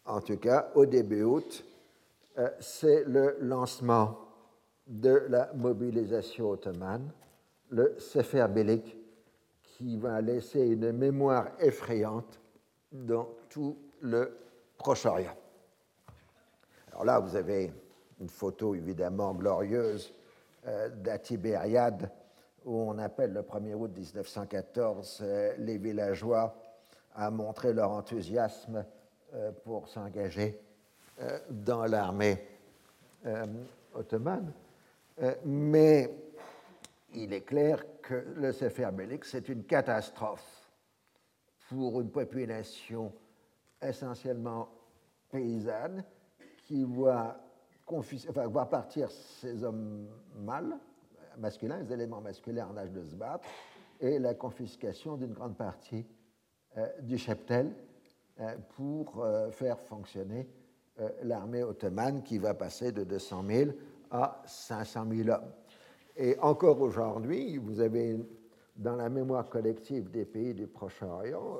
En tout cas, au début août, euh, c'est le lancement de la mobilisation ottomane, le Sefer Belik, qui va laisser une mémoire effrayante dans tout le Proche-Orient. Alors là, vous avez une photo évidemment glorieuse euh, d'Atibériade, où on appelle le 1er août 1914 euh, les villageois à montrer leur enthousiasme euh, pour s'engager dans l'armée ottomane. mais il est clair que le Sefer c'est une catastrophe pour une population essentiellement paysanne qui voit partir ces hommes mâles, masculins, les éléments masculins en âge de se battre, et la confiscation d'une grande partie euh, du cheptel euh, pour euh, faire fonctionner l'armée ottomane qui va passer de 200 000 à 500 000 hommes. Et encore aujourd'hui, vous avez dans la mémoire collective des pays du Proche-Orient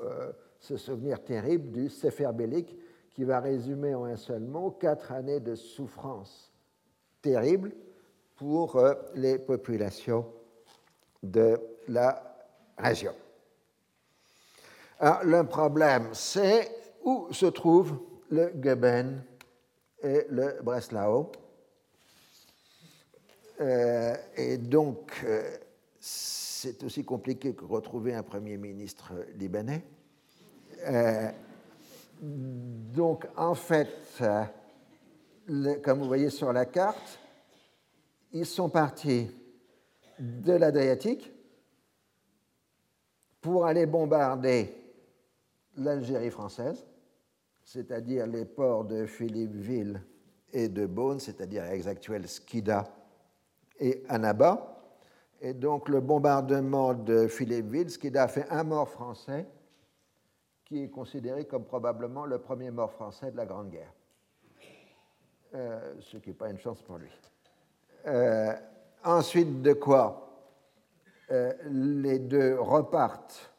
ce souvenir terrible du Sefer Bélique qui va résumer en un seul mot quatre années de souffrance terrible pour euh, les populations de la région. Alors, le problème, c'est où se trouvent le Geben et le Breslau. Euh, et donc, euh, c'est aussi compliqué que retrouver un Premier ministre libanais. Donc, en fait, comme vous voyez sur la carte, ils sont partis de l'Adriatique pour aller bombarder l'Algérie française, c'est-à-dire les ports de Philippeville et de Beaune, c'est-à-dire les actuels Skida et Annaba. Et donc le bombardement de Philippeville, Skida a fait un mort français qui est considéré comme probablement le premier mort français de la Grande Guerre, euh, ce qui n'est pas une chance pour lui. Euh, ensuite de quoi euh, les deux repartent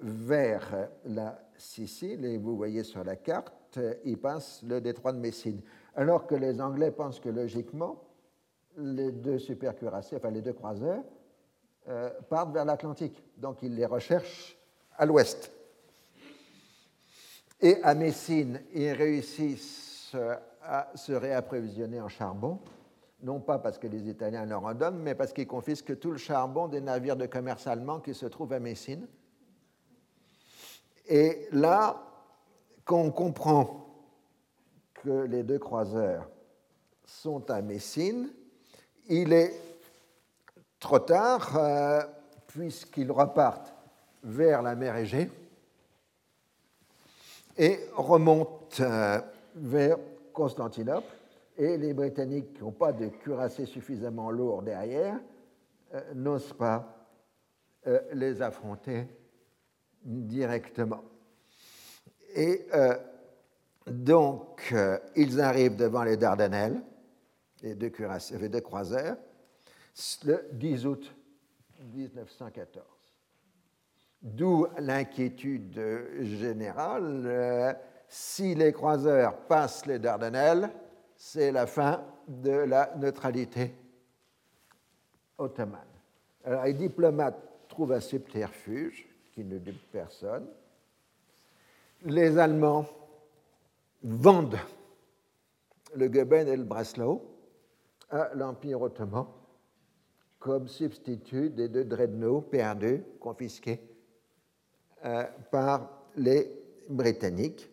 vers la Sicile, et vous voyez sur la carte, ils passent le détroit de Messine. Alors que les Anglais pensent que logiquement, les deux supercuirassiers, enfin les deux croiseurs, partent vers l'Atlantique. Donc ils les recherchent à l'ouest. Et à Messine, ils réussissent à se réapprovisionner en charbon, non pas parce que les Italiens leur en donnent, mais parce qu'ils confisquent tout le charbon des navires de commerce allemands qui se trouvent à Messine. Et là, quand on comprend que les deux croiseurs sont à Messine, il est trop tard, euh, puisqu'ils repartent vers la mer Égée et remonte euh, vers Constantinople. Et les Britanniques, qui n'ont pas de cuirassés suffisamment lourds derrière, euh, n'osent pas euh, les affronter directement. Et donc, ils arrivent devant les Dardanelles, les deux, cuirassés, les deux croiseurs, le 10 août 1914. D'où l'inquiétude générale. Euh, si les croiseurs passent les Dardanelles, c'est la fin de la neutralité ottomane. Alors les diplomates trouvent un subterfuge qui ne dit personne. Les Allemands vendent le Goeben et le Breslau à l'Empire ottoman comme substitut des deux dreadnoughts perdus, confisqués euh, par les Britanniques.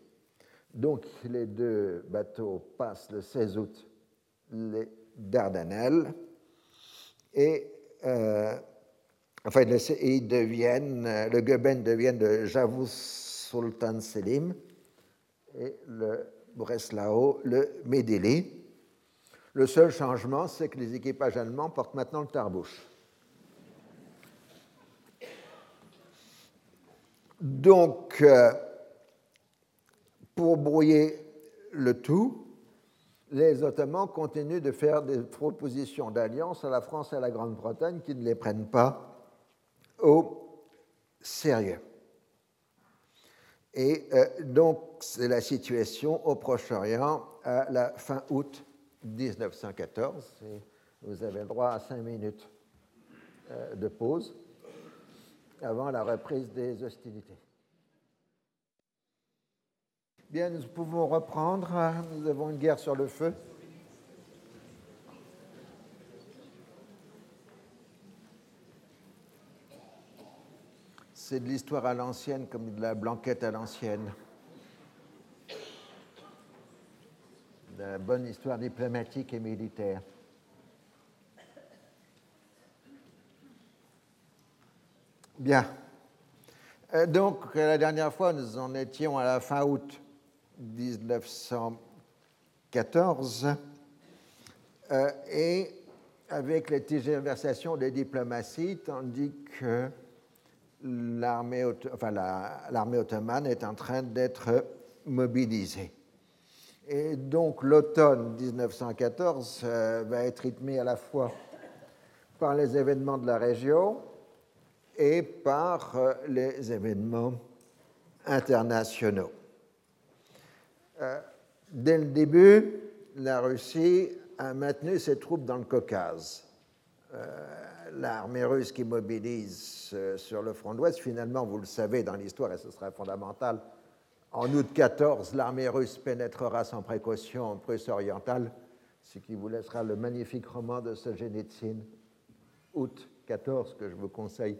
Donc les deux bateaux passent le 16 août les Dardanelles et euh, enfin le euh, Goeben devient le Javus Sultan Selim et le Breslao le Médéli. Le seul changement, c'est que les équipages allemands portent maintenant le tarbouche. Donc, euh, pour brouiller le tout, les Ottomans continuent de faire des propositions d'alliance à la France et à la Grande-Bretagne qui ne les prennent pas au sérieux. Et euh, donc, c'est la situation au Proche-Orient à la fin août 1914. vous avez le droit à cinq minutes euh, de pause avant la reprise des hostilités. Bien, nous pouvons reprendre. Nous avons une guerre sur le feu. C'est de l'histoire à l'ancienne comme de la blanquette à l'ancienne. De la bonne histoire diplomatique et militaire. Bien. Euh, donc, la dernière fois, nous en étions à la fin août 1914 euh, et avec les tergiversations des diplomaties, tandis que l'armée ottomane est en train d'être mobilisée. Et donc l'automne 1914 euh, va être rythmé à la fois par les événements de la région et par euh, les événements internationaux. Euh, dès le début, la Russie a maintenu ses troupes dans le Caucase. Euh, l'armée russe qui mobilise euh, sur le front d'Ouest, finalement, vous le savez dans l'histoire, et ce sera fondamental, en août 14, l'armée russe pénétrera sans précaution en Prusse orientale, ce qui vous laissera le magnifique roman de Solzhenitsyn, août 14, que je vous conseille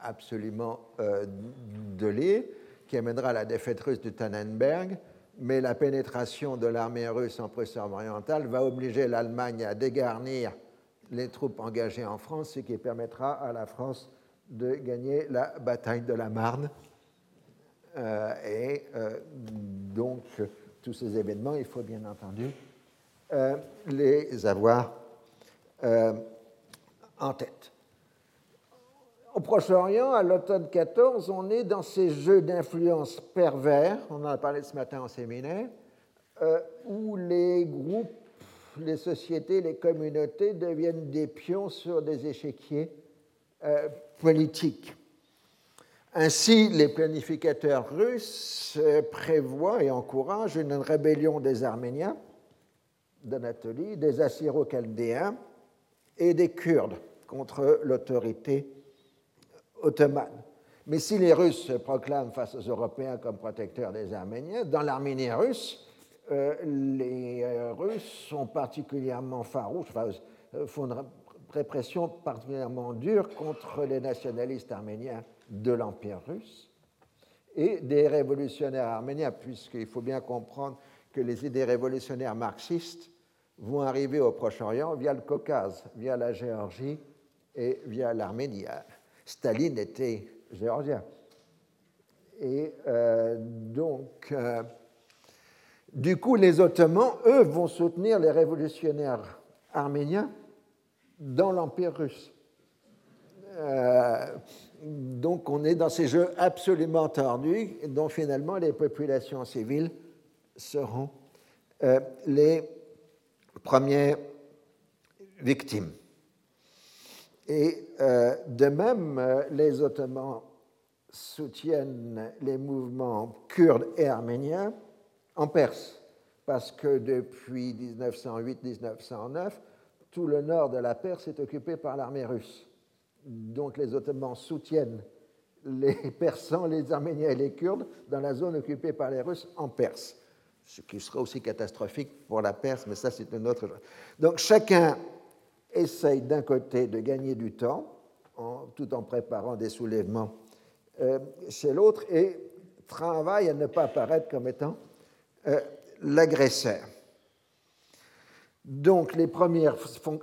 absolument de lire, qui amènera la défaite russe de Tannenberg mais la pénétration de l'armée russe en Prusse orientale va obliger l'Allemagne à dégarnir les troupes engagées en France, ce qui permettra à la France de gagner la bataille de la Marne. Euh, et euh, donc, tous ces événements, il faut bien entendu euh, les avoir en tête. Au Proche-Orient, à l'automne 14, on est dans ces jeux d'influence pervers, on en a parlé ce matin en séminaire, euh, où les groupes, les sociétés, les communautés deviennent des pions sur des échiquiers euh, politiques. Ainsi, les planificateurs russes euh, prévoient et encouragent une rébellion des Arméniens d'Anatolie, des Assyro-Chaldéens et des Kurdes contre l'autorité ottomane. Mais si les Russes se proclament face aux Européens comme protecteurs des Arméniens, dans l'Arménie russe, euh, les euh, Russes sont particulièrement farouches, euh, font une répression particulièrement dure contre les nationalistes arméniens de l'Empire russe et des révolutionnaires arméniens, puisqu'il faut bien comprendre que les idées révolutionnaires marxistes vont arriver au Proche-Orient via le Caucase, via la Géorgie et via l'Arménie. Staline était géorgien. Et euh, donc, euh, du coup, les Ottomans, eux, vont soutenir les révolutionnaires arméniens dans l'Empire russe. Euh, donc, on est dans ces jeux absolument tordus, dont finalement les populations civiles seront les premières victimes. Et euh, de même, euh, les Ottomans soutiennent les mouvements kurdes et arméniens en Perse, parce que depuis 1908-1909, tout le nord de la Perse est occupé par l'armée russe. Donc les Ottomans soutiennent les Persans, les Arméniens et les Kurdes dans la zone occupée par les Russes en Perse, ce qui sera aussi catastrophique pour la Perse, mais ça c'est une autre. Donc chacun essaye d'un côté de gagner du temps, tout en préparant des soulèvements euh, chez l'autre, et travaille à ne pas apparaître comme étant euh, l'agresseur. Donc les premières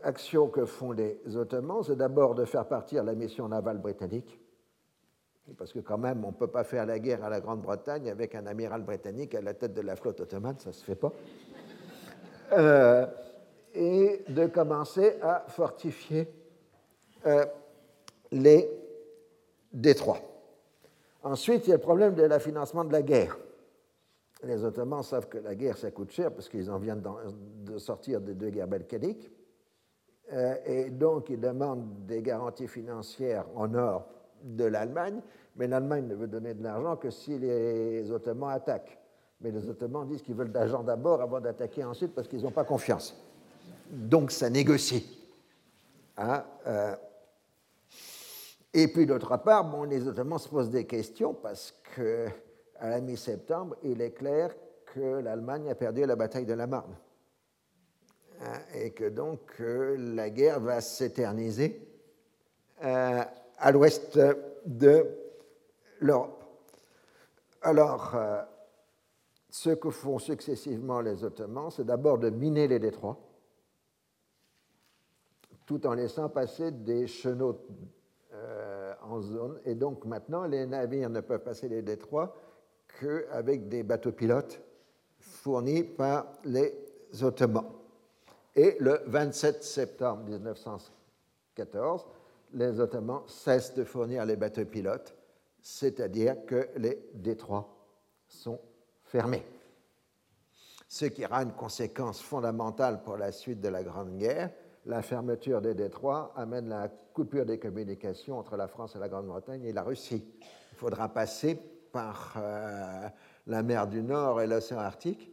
actions que font les Ottomans, c'est d'abord de faire partir la mission navale britannique, parce que quand même, on ne peut pas faire la guerre à la Grande-Bretagne avec un amiral britannique à la tête de la flotte ottomane, ça ne se fait pas. Euh, et de commencer à fortifier euh, les détroits. Ensuite, il y a le problème de la financement de la guerre. Les Ottomans savent que la guerre, ça coûte cher parce qu'ils en viennent de sortir des deux guerres balkaniques. Euh, et donc, ils demandent des garanties financières en or de l'Allemagne, mais l'Allemagne ne veut donner de l'argent que si les Ottomans attaquent. Mais les Ottomans disent qu'ils veulent de l'argent d'abord avant d'attaquer ensuite parce qu'ils n'ont pas confiance. Donc, ça négocie. Hein, euh, et puis d'autre part, bon, les Ottomans se posent des questions parce que à la mi-septembre, il est clair que l'Allemagne a perdu la bataille de la Marne hein, et que donc euh, la guerre va s'éterniser euh, à l'ouest de l'Europe. Alors, ce que font successivement les Ottomans, c'est d'abord de miner les détroits, tout en laissant passer des chenaux en zone. Et donc maintenant, les navires ne peuvent passer les détroits qu'avec des bateaux pilotes fournis par les Ottomans. Et le 27 septembre 1914, les Ottomans cessent de fournir les bateaux pilotes, c'est-à-dire que les détroits sont fermés. Ce qui aura une conséquence fondamentale pour la suite de la Grande Guerre. La fermeture des détroits amène la coupure des communications entre la France et la Grande-Bretagne et la Russie. Il faudra passer par euh, la mer du Nord et l'océan Arctique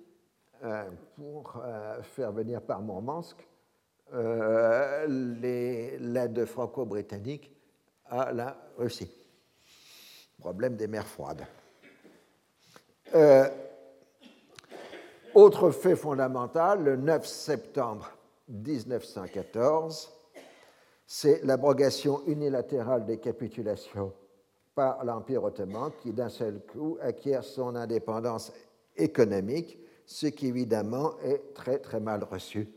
euh, pour euh, faire venir par Mourmansk l'aide franco-britannique à la Russie. Problème des mers froides. autre fait fondamental, le 9 septembre 1914, c'est l'abrogation unilatérale des capitulations par l'Empire ottoman qui d'un seul coup acquiert son indépendance économique, ce qui évidemment est très très mal reçu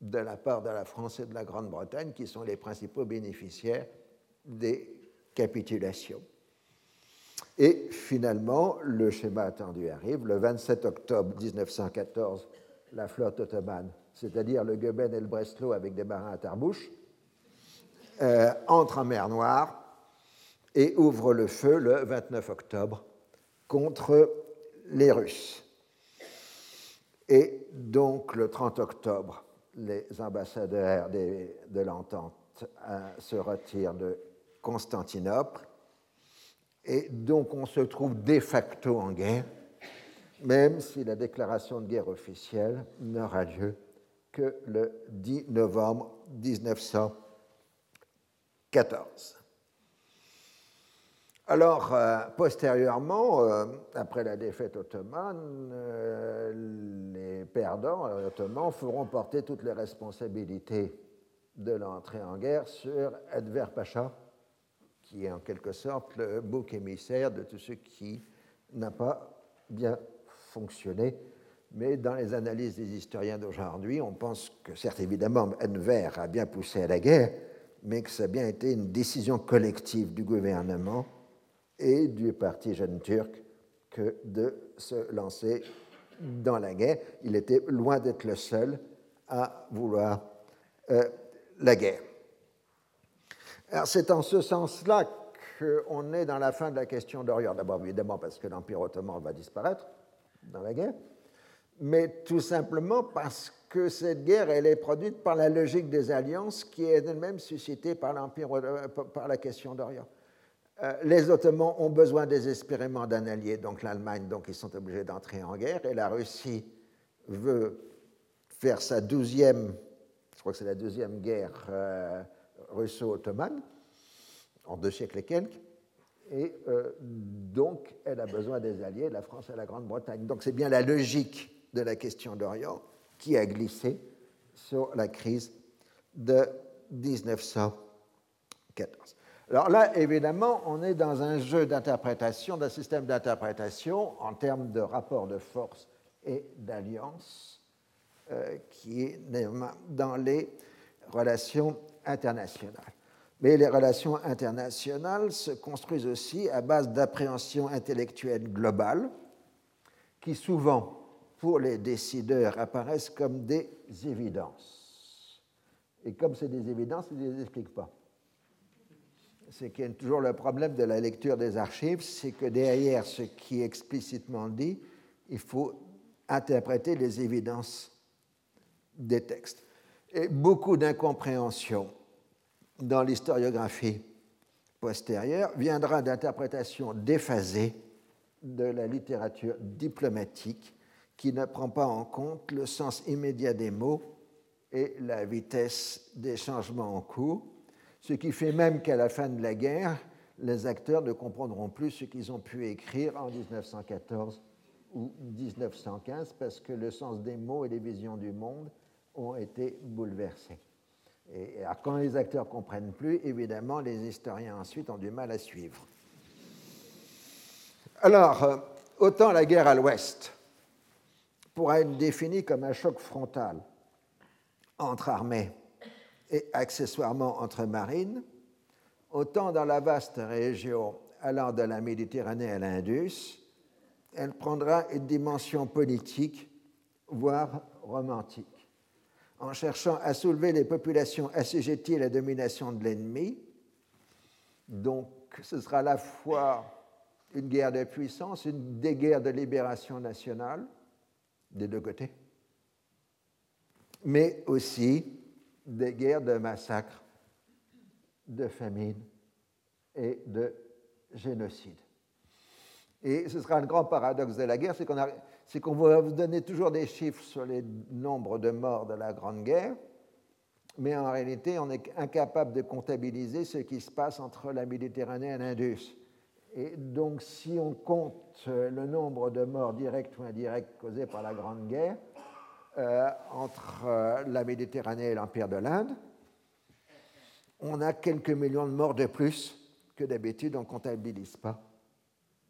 de la part de la France et de la Grande-Bretagne, qui sont les principaux bénéficiaires des capitulations. Et finalement, le schéma attendu arrive. Le 27 octobre 1914, la flotte ottomane, c'est-à-dire le Goeben et le Breslau avec des marins à tarbouche, euh, entre en mer Noire et ouvre le feu le 29 octobre contre les Russes. Et donc le 30 octobre, les ambassadeurs de l'entente euh, se retirent de Constantinople et donc on se trouve de facto en guerre, même si la déclaration de guerre officielle n'aura lieu que le 10 novembre 1914. 14. Alors, euh, postérieurement, euh, après la défaite ottomane, euh, les perdants ottomans feront porter toutes les responsabilités de l'entrée en guerre sur Edver Pacha, qui est en quelque sorte le bouc émissaire de tout ce qui n'a pas bien fonctionné. Mais dans les analyses des historiens d'aujourd'hui, on pense que, certes, évidemment, Enver a bien poussé à la guerre, mais que ça a bien été une décision collective du gouvernement et du parti jeune turc que de se lancer dans la guerre. Il était loin d'être le seul à vouloir euh, la guerre. Alors c'est en ce sens-là qu'on est dans la fin de la question d'Orient. D'abord évidemment parce que l'Empire ottoman va disparaître dans la guerre, mais tout simplement parce que cette guerre, elle est produite par la logique des alliances qui est elle-même suscitée par, l'Empire, euh, par la question d'Orient. Euh, les Ottomans ont besoin désespérément d'un allié, donc l'Allemagne, donc ils sont obligés d'entrer en guerre, et la Russie veut faire sa douzième, je crois que c'est la deuxième guerre euh, russo-ottomane, en deux siècles et quelques, et donc elle a besoin des alliés, la France et la Grande-Bretagne. Donc c'est bien la logique de la question d'Orient qui a glissé sur la crise de 1914. Alors là, évidemment, on est dans un jeu d'interprétation, d'un système d'interprétation en termes de rapport de force et d'alliance euh, qui est dans les relations internationales. Mais les relations internationales se construisent aussi à base d'appréhension intellectuelle globale qui souvent pour les décideurs apparaissent comme des évidences. Et comme c'est des évidences, ils ne les expliquent pas. c'est qu'il y a toujours le problème de la lecture des archives, c'est que derrière ce qui est explicitement dit, il faut interpréter les évidences des textes. Et beaucoup d'incompréhension dans l'historiographie postérieure viendra d'interprétations déphasées de la littérature diplomatique qui ne prend pas en compte le sens immédiat des mots et la vitesse des changements en cours, ce qui fait même qu'à la fin de la guerre, les acteurs ne comprendront plus ce qu'ils ont pu écrire en 1914 ou 1915 parce que le sens des mots et les visions du monde ont été bouleversés. Et quand les acteurs ne comprennent plus, évidemment, les historiens ensuite ont du mal à suivre. Alors, euh, autant la guerre à l'ouest pourra être définie comme un choc frontal entre armées et accessoirement entre marines, autant dans la vaste région allant de la Méditerranée à l'Indus, elle prendra une dimension politique, voire romantique, en cherchant à soulever les populations assujetties à la domination de l'ennemi. Donc, ce sera à la fois une guerre de puissance, une des guerres de libération nationale, des deux côtés, mais aussi des guerres de massacre, de famine et de génocide. Et ce sera le grand paradoxe de la guerre, c'est qu'on va vous donner toujours des chiffres sur les nombres de morts de la Grande Guerre, mais en réalité, on est incapable de comptabiliser ce qui se passe entre la Méditerranée et l'Indus. Et donc, si on compte le nombre de morts directs ou indirects causés par la Grande Guerre euh, entre euh, la Méditerranée et l'Empire de l'Inde, on a quelques millions de morts de plus que d'habitude on ne comptabilise pas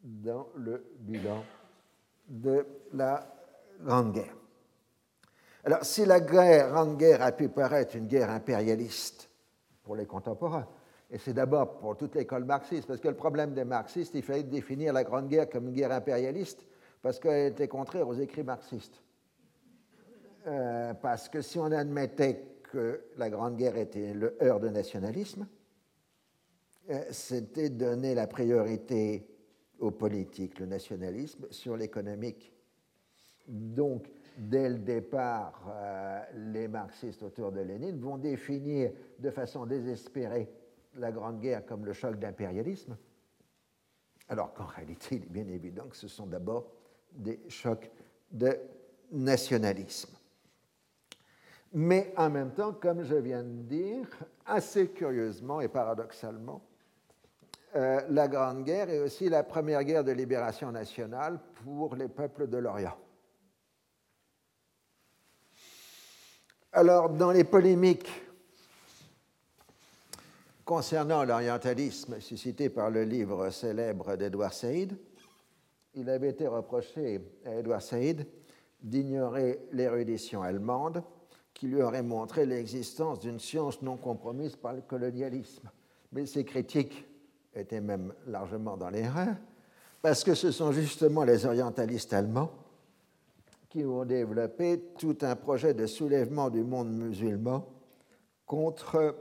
dans le bilan de la Grande Guerre. Alors, si la Grande Guerre a pu paraître une guerre impérialiste pour les contemporains, et c'est d'abord pour toute l'école marxiste, parce que le problème des marxistes, il fallait définir la Grande Guerre comme une guerre impérialiste, parce qu'elle était contraire aux écrits marxistes. Euh, parce que si on admettait que la Grande Guerre était le heurt de nationalisme, euh, c'était donner la priorité au politique, le nationalisme, sur l'économique. Donc, dès le départ, euh, les marxistes autour de Lénine vont définir de façon désespérée la Grande Guerre comme le choc d'impérialisme, alors qu'en réalité, il est bien évident que ce sont d'abord des chocs de nationalisme. Mais en même temps, comme je viens de dire, assez curieusement et paradoxalement, euh, la Grande Guerre est aussi la première guerre de libération nationale pour les peuples de l'Orient. Alors, dans les polémiques concernant l'orientalisme suscité par le livre célèbre d'Edouard Saïd, il avait été reproché à Edouard Saïd d'ignorer l'érudition allemande qui lui aurait montré l'existence d'une science non compromise par le colonialisme. Mais ces critiques étaient même largement dans l'erreur, parce que ce sont justement les orientalistes allemands qui ont développé tout un projet de soulèvement du monde musulman contre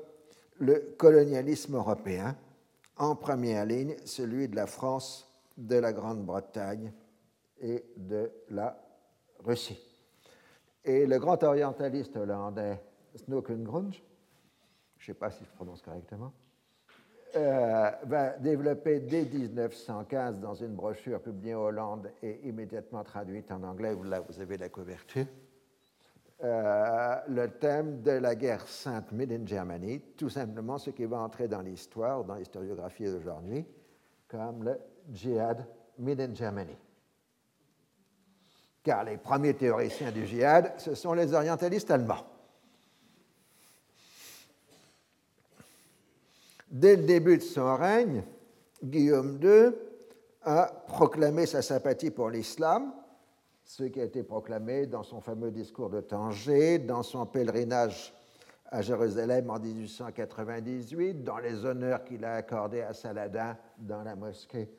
le colonialisme européen, en première ligne celui de la France, de la Grande-Bretagne et de la Russie. Et le grand orientaliste hollandais Snoekengrunge, je ne sais pas si je prononce correctement, euh, va développer dès 1915 dans une brochure publiée en Hollande et immédiatement traduite en anglais, là vous avez la couverture, euh, le thème de la guerre sainte Made in Germany, tout simplement ce qui va entrer dans l'histoire, dans l'historiographie d'aujourd'hui, comme le djihad Made in Germany. Car les premiers théoriciens du djihad, ce sont les orientalistes allemands. Dès le début de son règne, Guillaume II a proclamé sa sympathie pour l'islam ce qui a été proclamé dans son fameux discours de Tanger, dans son pèlerinage à Jérusalem en 1898, dans les honneurs qu'il a accordés à Saladin dans la mosquée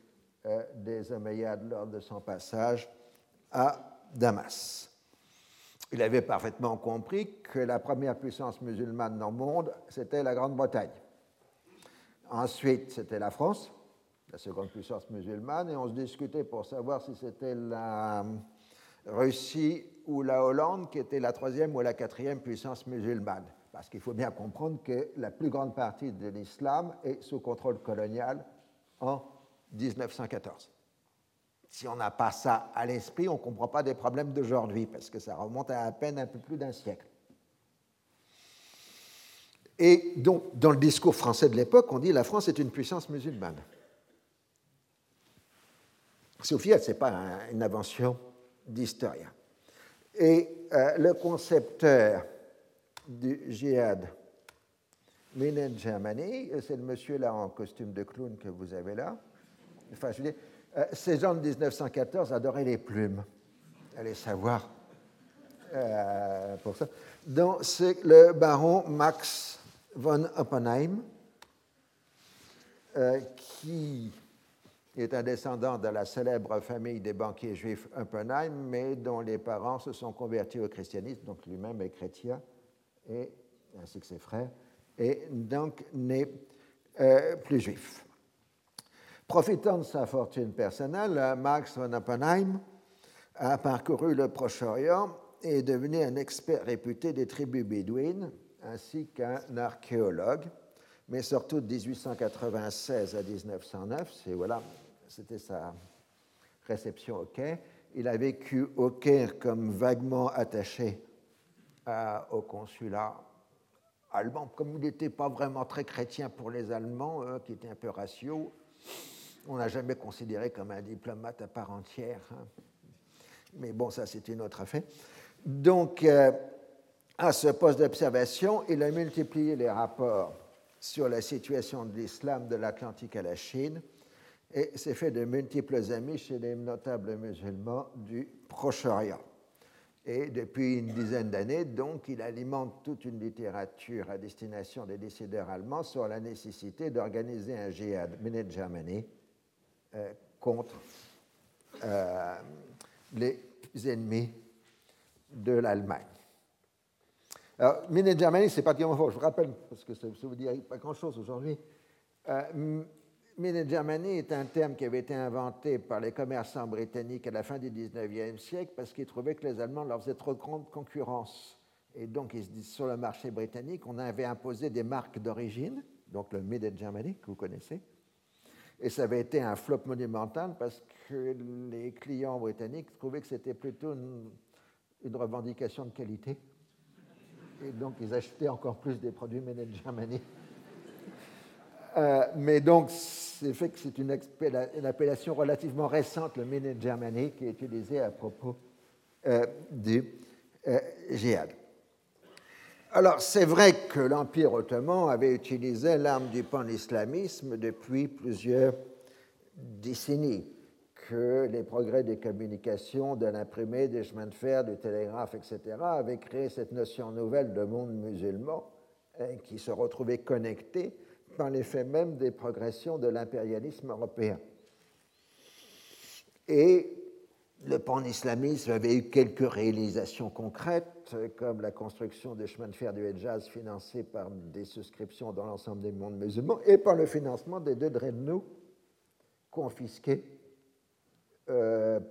euh, des Omeyyades lors de son passage à Damas. Il avait parfaitement compris que la première puissance musulmane dans le monde, c'était la Grande-Bretagne. Ensuite, c'était la France, la seconde puissance musulmane, et on se discutait pour savoir si c'était la Russie ou la Hollande qui était la troisième ou la quatrième puissance musulmane. Parce qu'il faut bien comprendre que la plus grande partie de l'islam est sous contrôle colonial en 1914. Si on n'a pas ça à l'esprit, on ne comprend pas des problèmes d'aujourd'hui, parce que ça remonte à à peine un peu plus d'un siècle. Et donc, dans le discours français de l'époque, on dit la France est une puissance musulmane. Sophia, ce n'est pas une invention d'historien. Et euh, le concepteur du djihad, Minen Germany, c'est le monsieur là en costume de clown que vous avez là. Enfin, je dire, euh, ces gens de 1914 adoraient les plumes. Allez savoir euh, pour ça. Donc, c'est le baron Max von Oppenheim, qui est un descendant de la célèbre famille des banquiers juifs Oppenheim, mais dont les parents se sont convertis au christianisme, donc lui-même est chrétien, et, ainsi que ses frères, et donc n'est euh, plus juif. Profitant de sa fortune personnelle, Max von Oppenheim a parcouru le Proche-Orient et est devenu un expert réputé des tribus bédouines, ainsi qu'un archéologue mais surtout de 1896 à 1909, c'est voilà, c'était sa réception au Caire. Il a vécu au Caire comme vaguement attaché au consulat allemand. Comme il n'était pas vraiment très chrétien pour les Allemands, qui étaient un peu ratio, on n'a jamais considéré comme un diplomate à part entière. Hein. Mais bon, ça c'est une autre affaire. Donc, euh, à ce poste d'observation, il a multiplié les rapports sur la situation de l'islam de l'Atlantique à la Chine et s'est fait de multiples amis chez les notables musulmans du Proche-Orient. Et depuis une dizaine d'années, donc, il alimente toute une littérature à destination des décideurs allemands sur la nécessité d'organiser un djihad Minute Germany euh, contre euh, les ennemis de l'Allemagne. Alors, Minute Germany, c'est particulièrement fort. Je vous rappelle, parce que ça ne vous dit pas grand-chose aujourd'hui. Euh, Germany est un terme qui avait été inventé par les commerçants britanniques à la fin du 19e siècle parce qu'ils trouvaient que les Allemands leur faisaient trop de grande concurrence. Et donc, ils se disent, sur le marché britannique, on avait imposé des marques d'origine, donc le Made in Germany, que vous connaissez. Et ça avait été un flop monumental parce que les clients britanniques trouvaient que c'était plutôt une, revendication de qualité. Et donc, ils achetaient encore plus des produits Made in Germany. Euh, mais donc, c'est fait que c'est une, appellation relativement récente, le Made in Germany, qui est utilisée à propos euh, du euh, djihad. Alors, c'est vrai que l'Empire ottoman avait utilisé l'arme du pan-islamisme depuis plusieurs décennies, que les progrès des communications, de l'imprimé, des chemins de fer, du télégraphe, etc., avaient créé cette notion nouvelle de monde musulman hein, qui se retrouvait connecté par l'effet même des progressions de l'impérialisme européen. Et le pan-islamisme avait eu quelques réalisations concrètes, comme la construction des chemins de fer du Hejaz financés par des souscriptions dans l'ensemble des mondes musulmans et par le financement des deux dreadnoughts confisqués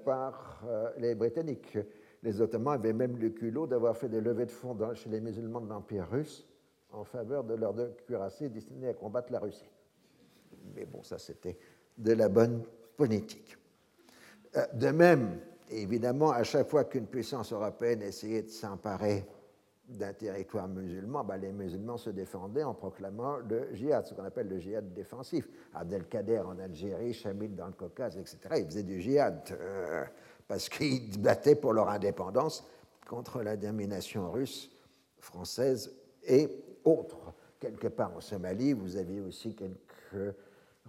par euh, les Britanniques. Les Ottomans avaient même le culot d'avoir fait des levées de fonds chez les musulmans de l'Empire russe en faveur de leur cuirassés destinés à combattre la Russie. Mais bon, ça c'était de la bonne politique. Euh, de même, évidemment, à chaque fois qu'une puissance européenne essayait de s'emparer d'un territoire musulman, ben, les musulmans se défendaient en proclamant le djihad, ce qu'on appelle le djihad défensif. Abdelkader en Algérie, Chamil dans le Caucase, etc. Ils faisaient du djihad euh, parce qu'ils battaient pour leur indépendance contre la domination russe, française et autres. Quelque part en Somalie, vous aviez aussi quelques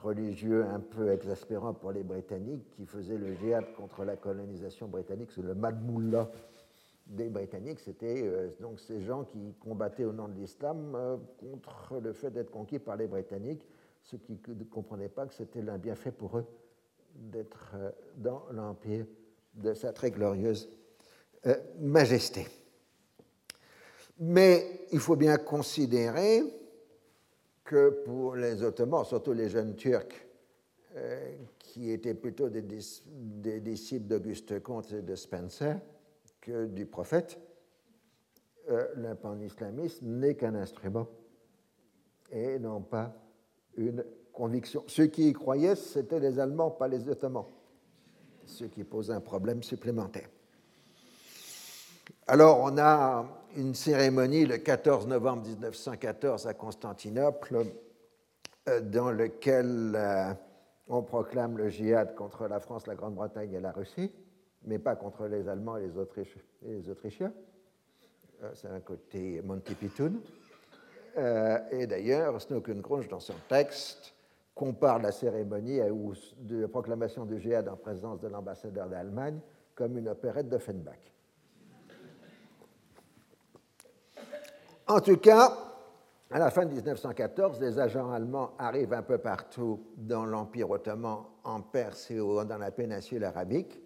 religieux un peu exaspérants pour les Britanniques qui faisaient le djihad contre la colonisation britannique sous le Madmoullah des Britanniques. C'était euh, donc ces gens qui combattaient au nom de l'islam euh, contre le fait d'être conquis par les Britanniques, ceux qui ne comprenaient pas que c'était un bienfait pour eux d'être euh, dans l'empire de sa très glorieuse majesté. Mais il faut bien considérer que pour les Ottomans, surtout les jeunes Turcs, qui étaient plutôt des, disciples d'Auguste Comte et de Spencer du prophète, euh, le n'est qu'un instrument et non pas une conviction. Ceux qui y croyaient, c'était les Allemands, pas les Ottomans, ce qui pose un problème supplémentaire. Alors, on a une cérémonie le 14 novembre 1914 à Constantinople, euh, dans laquelle euh, on proclame le djihad contre la France, la Grande-Bretagne et la Russie, mais pas contre les Allemands et les, Autrichiens. Euh, c'est un côté Monty Python. et d'ailleurs, Snowken-Grunge, dans son texte, compare la cérémonie de proclamation du djihad en présence de l'ambassadeur d'Allemagne comme une opérette d'Offenbach. En tout cas, à la fin de 1914, les agents allemands arrivent un peu partout dans l'Empire ottoman, en Perse et dans la péninsule arabique,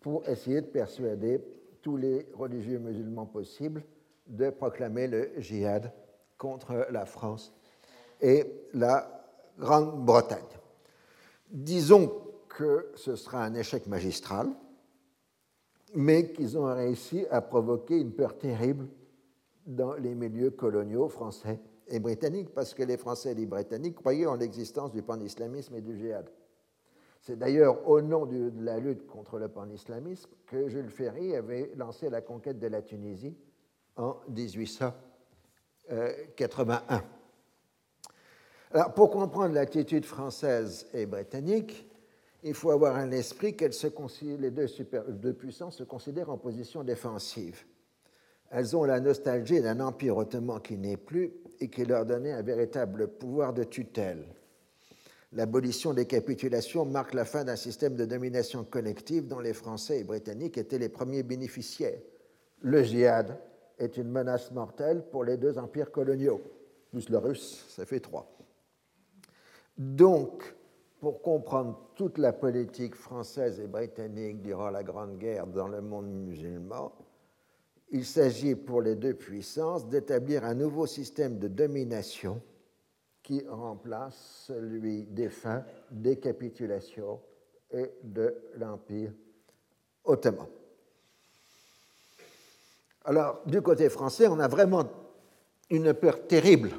pour essayer de persuader tous les religieux musulmans possibles de proclamer le djihad contre la France et la Grande-Bretagne. Disons que ce sera un échec magistral, mais qu'ils ont réussi à provoquer une peur terrible dans les milieux coloniaux français et britanniques, parce que les Français et les Britanniques croyaient en l'existence du pan-islamisme et du djihad. C'est d'ailleurs au nom de la lutte contre le pan-islamisme que Jules Ferry avait lancé la conquête de la Tunisie en 1881. Alors, pour comprendre l'attitude française et britannique, il faut avoir un esprit se les deux, deux puissances se considèrent en position défensive. Elles ont la nostalgie d'un empire ottoman qui n'est plus et qui leur donnait un véritable pouvoir de tutelle. L'abolition des capitulations marque la fin d'un système de domination collective dont les Français et Britanniques étaient les premiers bénéficiaires. Le djihad est une menace mortelle pour les deux empires coloniaux, plus le russe, ça fait trois. Donc, pour comprendre toute la politique française et britannique durant la Grande Guerre dans le monde musulman, il s'agit pour les deux puissances d'établir un nouveau système de domination qui remplace celui défunt des capitulations et de l'Empire ottoman. Alors, du côté français, on a vraiment une peur terrible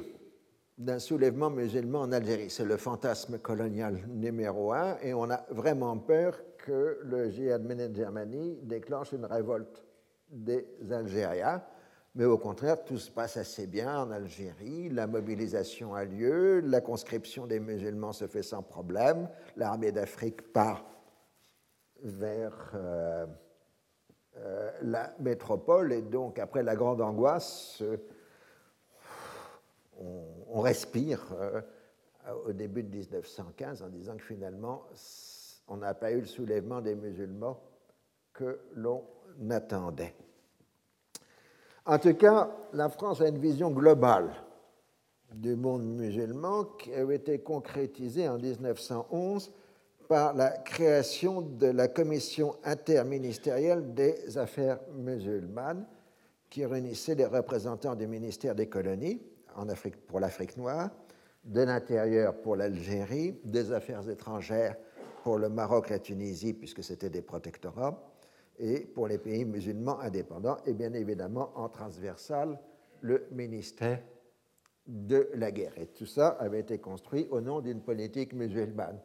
d'un soulèvement musulman en Algérie. C'est le fantasme colonial numéro un, et on a vraiment peur que le djihad Germanie déclenche une révolte des Algériens. Mais au contraire, tout se passe assez bien en Algérie, la mobilisation a lieu, la conscription des musulmans se fait sans problème, l'armée d'Afrique part vers euh, euh, la métropole, et donc après la grande angoisse, on, respire euh, au début de 1915 en disant que finalement, on n'a pas eu le soulèvement des musulmans que l'on attendait. En tout cas, la France a une vision globale du monde musulman qui avait été concrétisée en 1911 par la création de la Commission interministérielle des affaires musulmanes qui réunissait les représentants du ministère des colonies pour l'Afrique noire, de l'intérieur pour l'Algérie, des affaires étrangères pour le Maroc, la Tunisie, puisque c'était des protectorats, et pour les pays musulmans indépendants, et bien évidemment en transversal, le ministère de la guerre. Et tout ça avait été construit au nom d'une politique musulmane.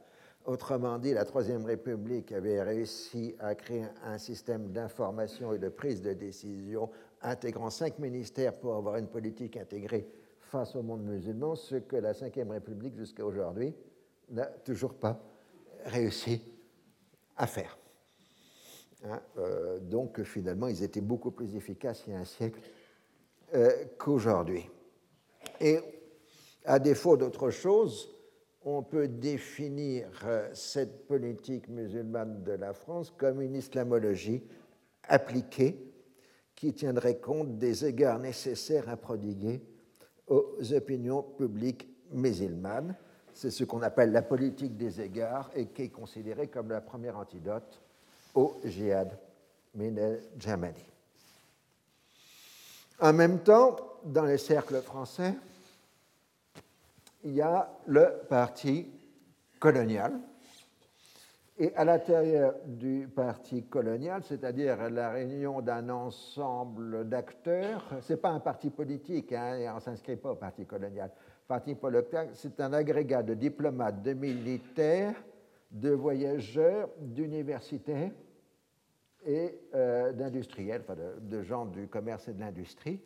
Autrement dit, la Troisième République avait réussi à créer un système d'information et de prise de décision intégrant cinq ministères pour avoir une politique intégrée face au monde musulman, ce que la Cinquième République jusqu'à aujourd'hui n'a toujours pas réussi à faire. Hein, euh, donc finalement, ils étaient beaucoup plus efficaces il y a un siècle euh, qu'aujourd'hui. Et à défaut d'autre chose, on peut définir euh, cette politique musulmane de la France comme une islamologie appliquée qui tiendrait compte des égards nécessaires à prodiguer aux opinions publiques musulmanes. C'est ce qu'on appelle la politique des égards et qui est considérée comme la première antidote au djihad Jamani. En même temps, dans les cercles français, il y a le parti colonial. Et à l'intérieur du parti colonial, c'est-à-dire la réunion d'un ensemble d'acteurs, ce n'est pas un parti politique, hein, on ne s'inscrit pas au parti colonial. Parti politique, c'est un agrégat de diplomates, de militaires, de voyageurs, d'universitaires et euh, d'industriels, enfin de, gens du commerce et de l'industrie,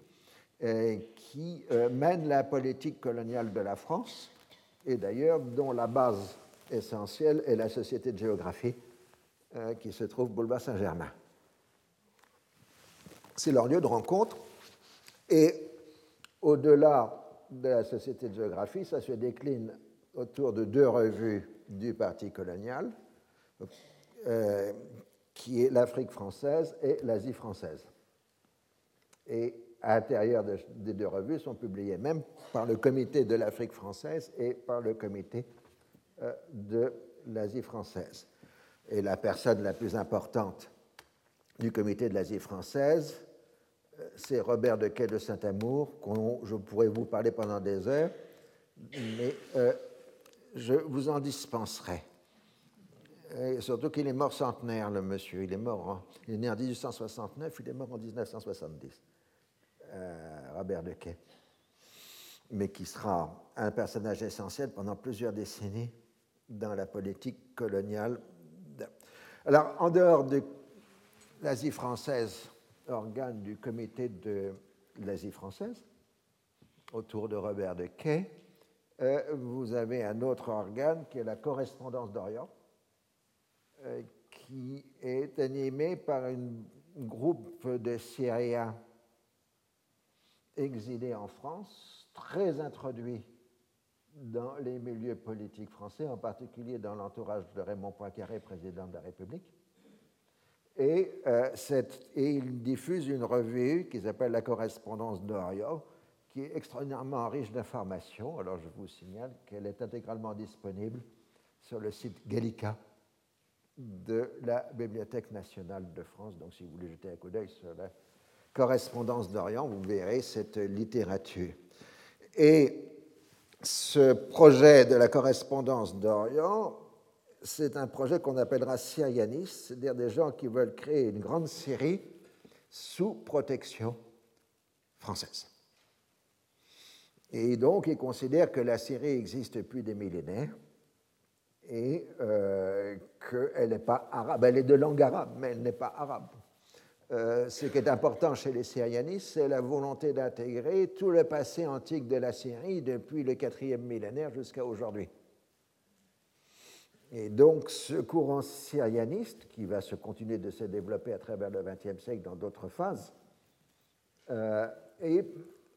euh, qui euh, mènent la politique coloniale de la France, et d'ailleurs dont la base essentielle est la Société de géographie qui se trouve boulevard Saint-Germain. C'est leur lieu de rencontre, et au-delà de la Société de géographie, ça se décline autour de deux revues du Parti colonial, qui est l'Afrique française et l'Asie française. Et à l'intérieur des deux revues sont publiées même par le comité de l'Afrique française et par le comité euh, de l'Asie française. Et la personne la plus importante du comité de l'Asie française, euh, c'est Robert de Quai de Saint-Amour, dont je pourrais vous parler pendant des heures, mais je vous en dispenserai. Et surtout qu'il est mort centenaire, le monsieur. Il est mort, est né en 1869, il est mort en 1970. Euh, Robert Dequet. Mais qui sera un personnage essentiel pendant plusieurs décennies dans la politique coloniale. Alors, en dehors de l'Asie française, organe du comité de l'Asie française, autour de Robert Dequet, euh, vous avez un autre organe qui est la correspondance d'Orient, euh, qui est animé par un groupe de Syriens exilés en France, très introduits dans les milieux politiques français, en particulier dans l'entourage de Raymond Poincaré, président de la République. Et, euh, et il diffuse une revue qui s'appelle La correspondance d'Orient, qui est extraordinairement riche d'informations. Alors je vous signale qu'elle est intégralement disponible sur le site Gallica de la Bibliothèque nationale de France. Donc, si vous voulez jeter un coup d'œil sur la correspondance d'Orient, vous verrez cette littérature. Et ce projet de la correspondance d'Orient, c'est un projet qu'on appellera syrianiste, c'est-à-dire des gens qui veulent créer une grande Syrie sous protection française. Et donc, ils considèrent que la Syrie existe depuis des millénaires et euh, qu'elle n'est pas arabe. Elle est de langue arabe, mais elle n'est pas arabe. Euh, ce qui est important chez les syrianistes, c'est la volonté d'intégrer tout le passé antique de la Syrie depuis le quatrième millénaire jusqu'à aujourd'hui. Et donc ce courant syrianiste, qui va se continuer de se développer à travers le XXe siècle dans d'autres phases, euh, est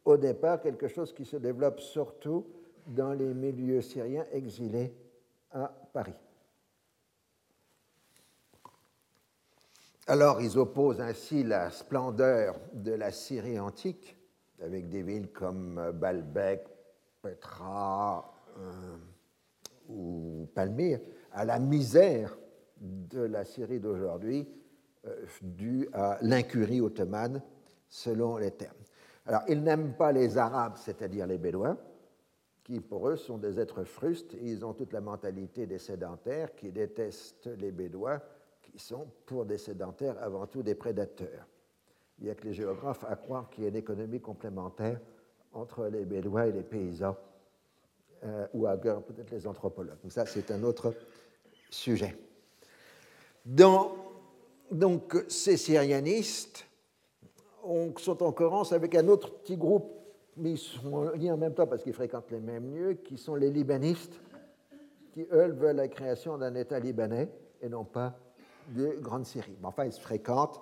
au départ quelque chose qui se développe surtout dans les milieux syriens exilés à Paris. Alors ils opposent ainsi la splendeur de la Syrie antique, avec des villes comme Baalbek, Petra euh, ou Palmyre, à la misère de la Syrie d'aujourd'hui, euh, due à l'incurie ottomane, selon les termes. Alors ils n'aiment pas les Arabes, c'est-à-dire les Bédouins, qui pour eux sont des êtres frustes, et ils ont toute la mentalité des sédentaires qui détestent les Bédouins, qui sont pour des sédentaires avant tout des prédateurs. Il n'y a que les géographes à croire qu'il y a une économie complémentaire entre les Bédouins et les paysans, euh, ou à peut-être les anthropologues. Donc ça, c'est un autre sujet. Dans, donc, ces syrianistes sont en cohérence avec un autre petit groupe mais ils sont liés en même temps parce qu'ils fréquentent les mêmes lieux, qui sont les libanistes, qui, eux, veulent la création d'un État libanais et non pas de Grande Syrie. Mais enfin, ils se fréquentent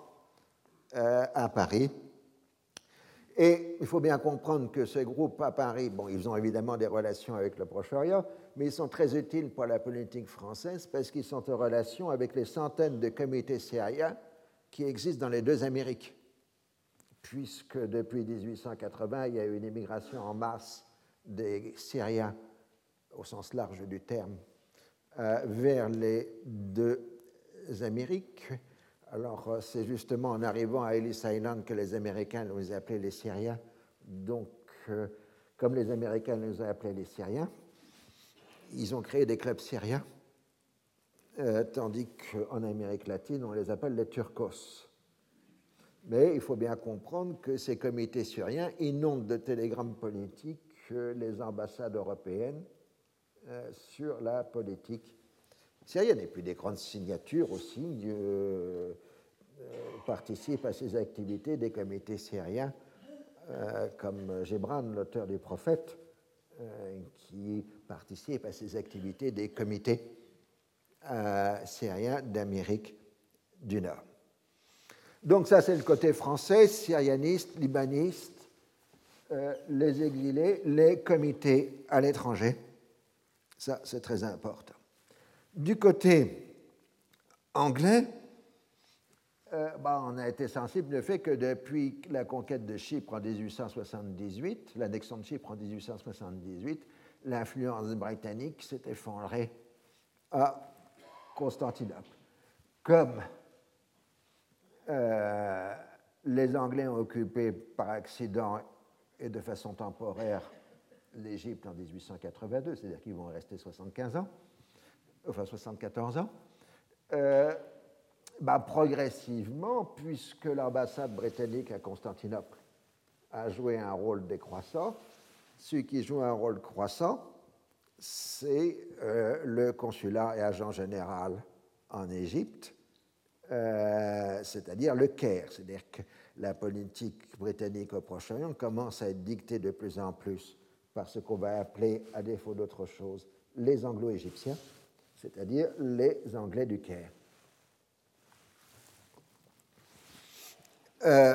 euh, à Paris. Et il faut bien comprendre que ces groupes à Paris, bon, ils ont évidemment des relations avec le Proche-Orient, mais ils sont très utiles pour la politique française parce qu'ils sont en relation avec les centaines de comités syriens qui existent dans les deux Amériques puisque depuis 1880, il y a eu une immigration en masse des Syriens, au sens large du terme, euh, vers les deux Amériques. Alors, euh, c'est justement en arrivant à Ellis Island que les Américains nous appelaient les Syriens. Donc, euh, comme les Américains nous ont appelés les Syriens, ils ont créé des clubs syriens, tandis qu'en Amérique latine, on les appelle les turcos. Mais il faut bien comprendre que ces comités syriens inondent de télégrammes politiques les ambassades européennes euh, sur la politique syrienne. Et puis des grandes signatures aussi euh, participent à ces activités des comités syriens, comme Gibran, l'auteur du prophète, qui participe à ces activités des comités euh, syriens d'Amérique du Nord. Donc ça, c'est le côté français, syrianiste, libaniste, euh, les exilés, les comités à l'étranger. Ça, c'est très important. Du côté anglais, euh, bah, on a été sensible du fait que depuis la conquête de Chypre en 1878, l'annexion de Chypre en 1878, l'influence britannique s'est effondrée à Constantinople. Comme euh, les Anglais ont occupé par accident et de façon temporaire l'Égypte en 1882, c'est-à-dire qu'ils vont rester 75 ans, enfin 74 ans, euh, bah, progressivement, puisque l'ambassade britannique à Constantinople a joué un rôle décroissant, celui qui joue un rôle croissant, c'est euh, le consulat et agent général en Égypte, euh, c'est-à-dire le Caire. C'est-à-dire que la politique britannique au Proche-Orient commence à être dictée de plus en plus par ce qu'on va appeler, à défaut d'autre chose, les anglo-égyptiens, c'est-à-dire les Anglais du Caire. Euh,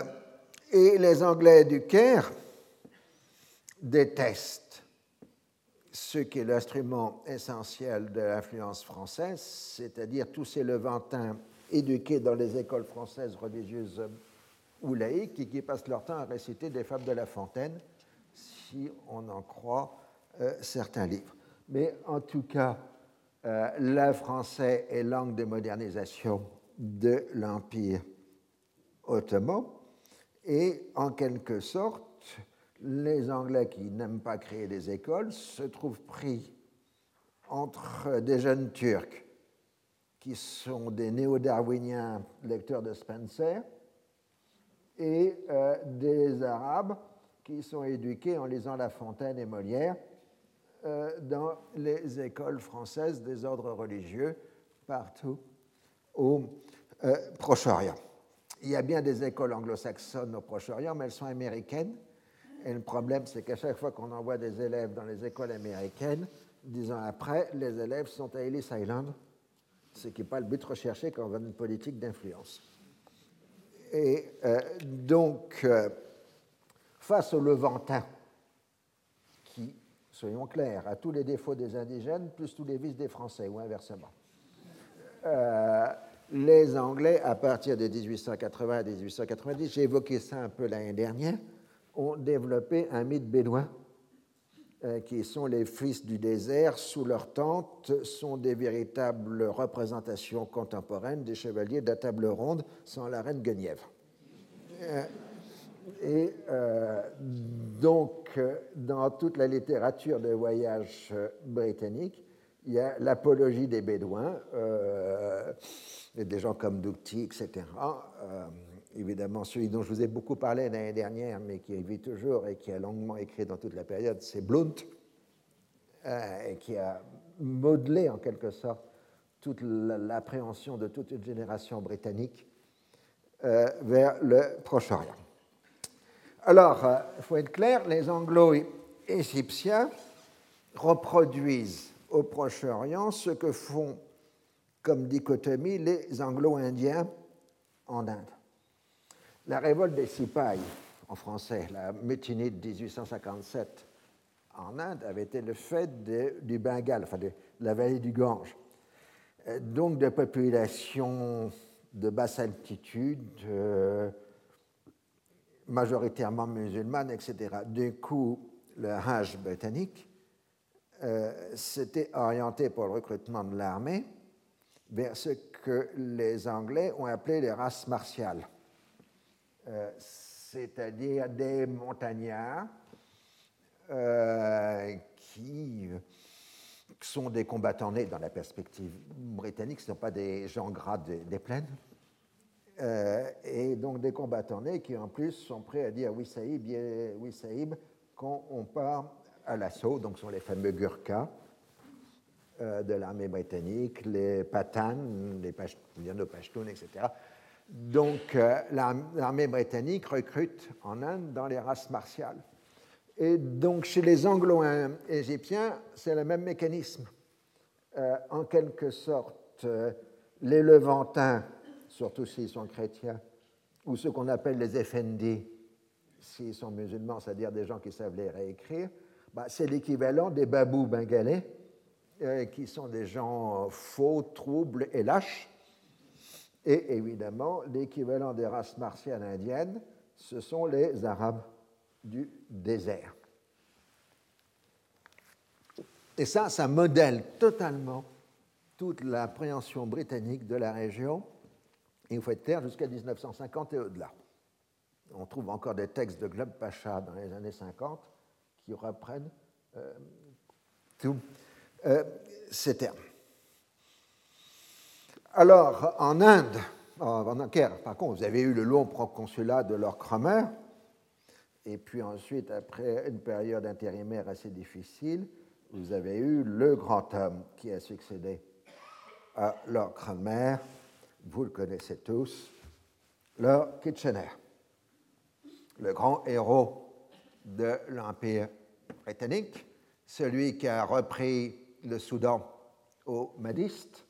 et les Anglais du Caire détestent ce qui est l'instrument essentiel de l'influence française, c'est-à-dire tous ces Levantins éduqués dans les écoles françaises religieuses ou laïques et qui passent leur temps à réciter des fables de La Fontaine, si on en croit euh, certains livres. Mais en tout cas, euh, le français est langue de modernisation de l'Empire ottoman et en quelque sorte, les Anglais qui n'aiment pas créer des écoles se trouvent pris entre des jeunes Turcs qui sont des néo-darwiniens lecteurs de Spencer et euh, des Arabes qui sont éduqués en lisant La Fontaine et Molière euh, dans les écoles françaises des ordres religieux partout au euh, Proche-Orient. Il y a bien des écoles anglo-saxonnes au Proche-Orient, mais elles sont américaines. Et le problème, c'est qu'à chaque fois qu'on envoie des élèves dans les écoles américaines, dix ans après, les élèves sont à Ellis Island, ce qui n'est pas le but recherché quand on veut une politique d'influence. Et euh, donc, euh, face au Levantin, qui, soyons clairs, a tous les défauts des indigènes, plus tous les vices des Français, ou inversement, euh, les Anglais, à partir de 1880 à 1890, j'ai évoqué ça un peu l'année dernière, ont développé un mythe bédouin qui sont les fils du désert, sous leur tente, sont des véritables représentations contemporaines des chevaliers de la table ronde sans la reine Guenièvre. Euh, et euh, donc, dans toute la littérature de voyage britannique, il y a l'apologie des Bédouins, des gens comme Doucty, etc évidemment, celui dont je vous ai beaucoup parlé l'année dernière, mais qui vit toujours et qui a longuement écrit dans toute la période, c'est Blount, euh, et qui a modelé en quelque sorte toute l'appréhension de toute une génération britannique euh, vers le Proche-Orient. Alors, il euh, faut être clair, les anglo-égyptiens reproduisent au Proche-Orient ce que font comme dichotomie les anglo-indiens en Inde. La révolte des Sipais, en français, la mutiny de 1857 en Inde, avait été le fait du Bengale, enfin de la vallée du Gange. Euh, donc de populations de basse altitude, euh, majoritairement musulmanes, etc. Du coup, le Hajj britannique euh, s'était orienté pour le recrutement de l'armée vers ce que les Anglais ont appelé les races martiales. Euh, c'est-à-dire des montagnards euh, qui sont des combattants nés dans la perspective britannique, ce ne sont pas des gens gras des, plaines. Euh, et donc des combattants nés qui en plus sont prêts à dire oui Saïb, oui Saïb quand on part à l'assaut, donc ce sont les fameux Gurkhas de l'armée britannique, les Patanes, les Pashtuns, etc. Donc euh, l'armée britannique recrute en Inde dans les races martiales. Et donc chez les anglo-égyptiens, c'est le même mécanisme. Euh, en quelque sorte, euh, les Levantins, surtout s'ils sont chrétiens, ou ce qu'on appelle les Effendis, s'ils sont musulmans, c'est-à-dire des gens qui savent lire et écrire, bah, c'est l'équivalent des babous bengalais, qui sont des gens faux, troubles et lâches. Et évidemment, l'équivalent des races martiales indiennes, ce sont les Arabes du désert. Et ça, ça modèle totalement toute l'appréhension britannique de la région. il faut être clair jusqu'à 1950 et au-delà. On trouve encore des textes de Globe Pacha dans les années 50 qui reprennent euh, tous euh, ces termes. Alors, en Inde, en Caire, par contre, vous avez eu le long proconsulat de Lord Cromer, et puis ensuite, après une période intérimaire assez difficile, vous avez eu le grand homme qui a succédé à Lord Cranmer, vous le connaissez tous, Lord Kitchener, le grand héros de l'Empire britannique, celui qui a repris le Soudan aux Madistes,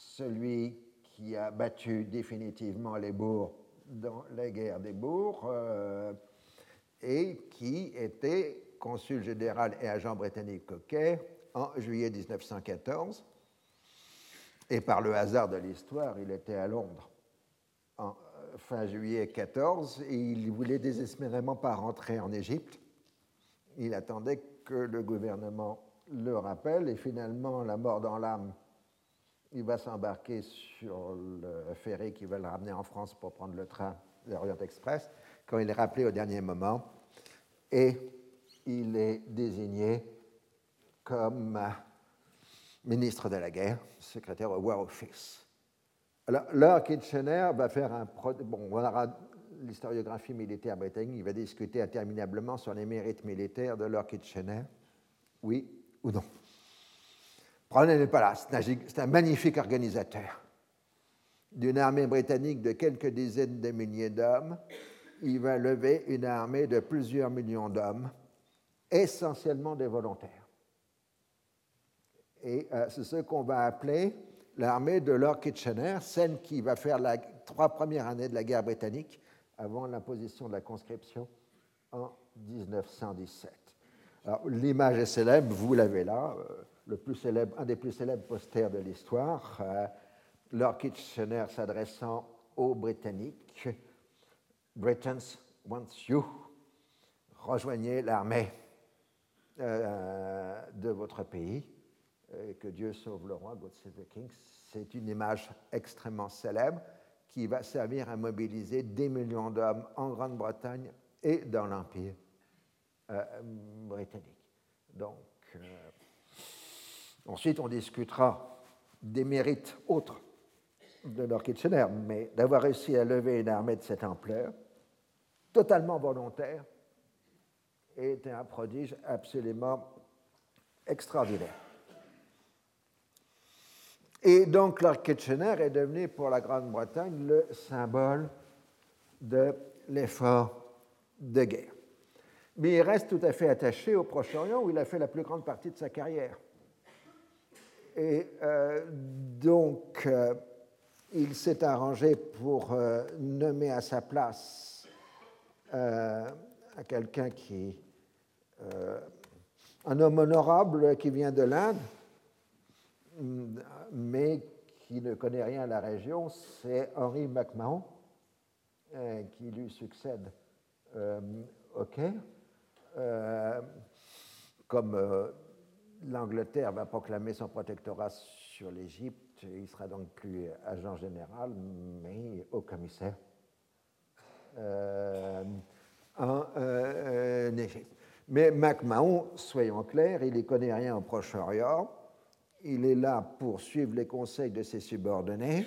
celui qui a battu définitivement les bourgs dans la guerre des bourgs, euh, et qui était consul général et agent britannique Caire en juillet 1914. Et par le hasard de l'histoire, il était à Londres en euh, fin juillet 14 et il voulait désespérément pas rentrer en Égypte. Il attendait que le gouvernement le rappelle et finalement, la mort dans l'âme, il va s'embarquer sur le ferry qui va le ramener en France pour prendre le train l'Orient Express quand il est rappelé au dernier moment, et il est désigné comme ministre de la guerre, secrétaire au War Office. Alors, Lord Kitchener va faire un. Bon, on aura l'historiographie militaire britannique, il va discuter interminablement sur les mérites militaires de Lord Kitchener, oui ou non? Le n'est pas là, c'est un magnifique organisateur d'une armée britannique de quelques dizaines de milliers d'hommes, il va lever une armée de plusieurs millions d'hommes, essentiellement des volontaires. Et euh, c'est ce qu'on va appeler l'armée de Lord Kitchener, celle qui va faire les trois premières années de la guerre britannique avant l'imposition de la conscription en 1917. l'image est célèbre, vous l'avez là, euh, le plus célèbre, un des plus célèbres posters de l'histoire. Euh, Lord Kitchener s'adressant aux Britanniques. Britons want you. Rejoignez l'armée euh, de votre pays. Et que Dieu sauve le roi, God save the king. C'est une image extrêmement célèbre qui va servir à mobiliser des millions d'hommes en Grande-Bretagne et dans l'Empire euh, britannique. Donc, euh, ensuite, on discutera des mérites autres de Lord Kitchener, mais d'avoir réussi à lever une armée de cette ampleur, totalement volontaire, était un prodige absolument extraordinaire. Et donc Lord Kitchener est devenu pour la Grande-Bretagne le symbole de l'effort de guerre. Mais il reste tout à fait attaché au Proche-Orient où il a fait la plus grande partie de sa carrière. Et euh, donc, euh, il s'est arrangé pour euh, nommer à sa place euh, quelqu'un qui. Un homme honorable qui vient de l'Inde, mais qui ne connaît rien à la région, c'est Henry McMahon, qui lui succède au Caire. comme l'Angleterre va proclamer son protectorat sur l'Égypte, il sera donc plus agent général, mais haut commissaire euh, en euh, Égypte. Mais MacMahon, soyons clairs, il ne connaît rien au Proche-Orient. il est là pour suivre les conseils de ses subordonnés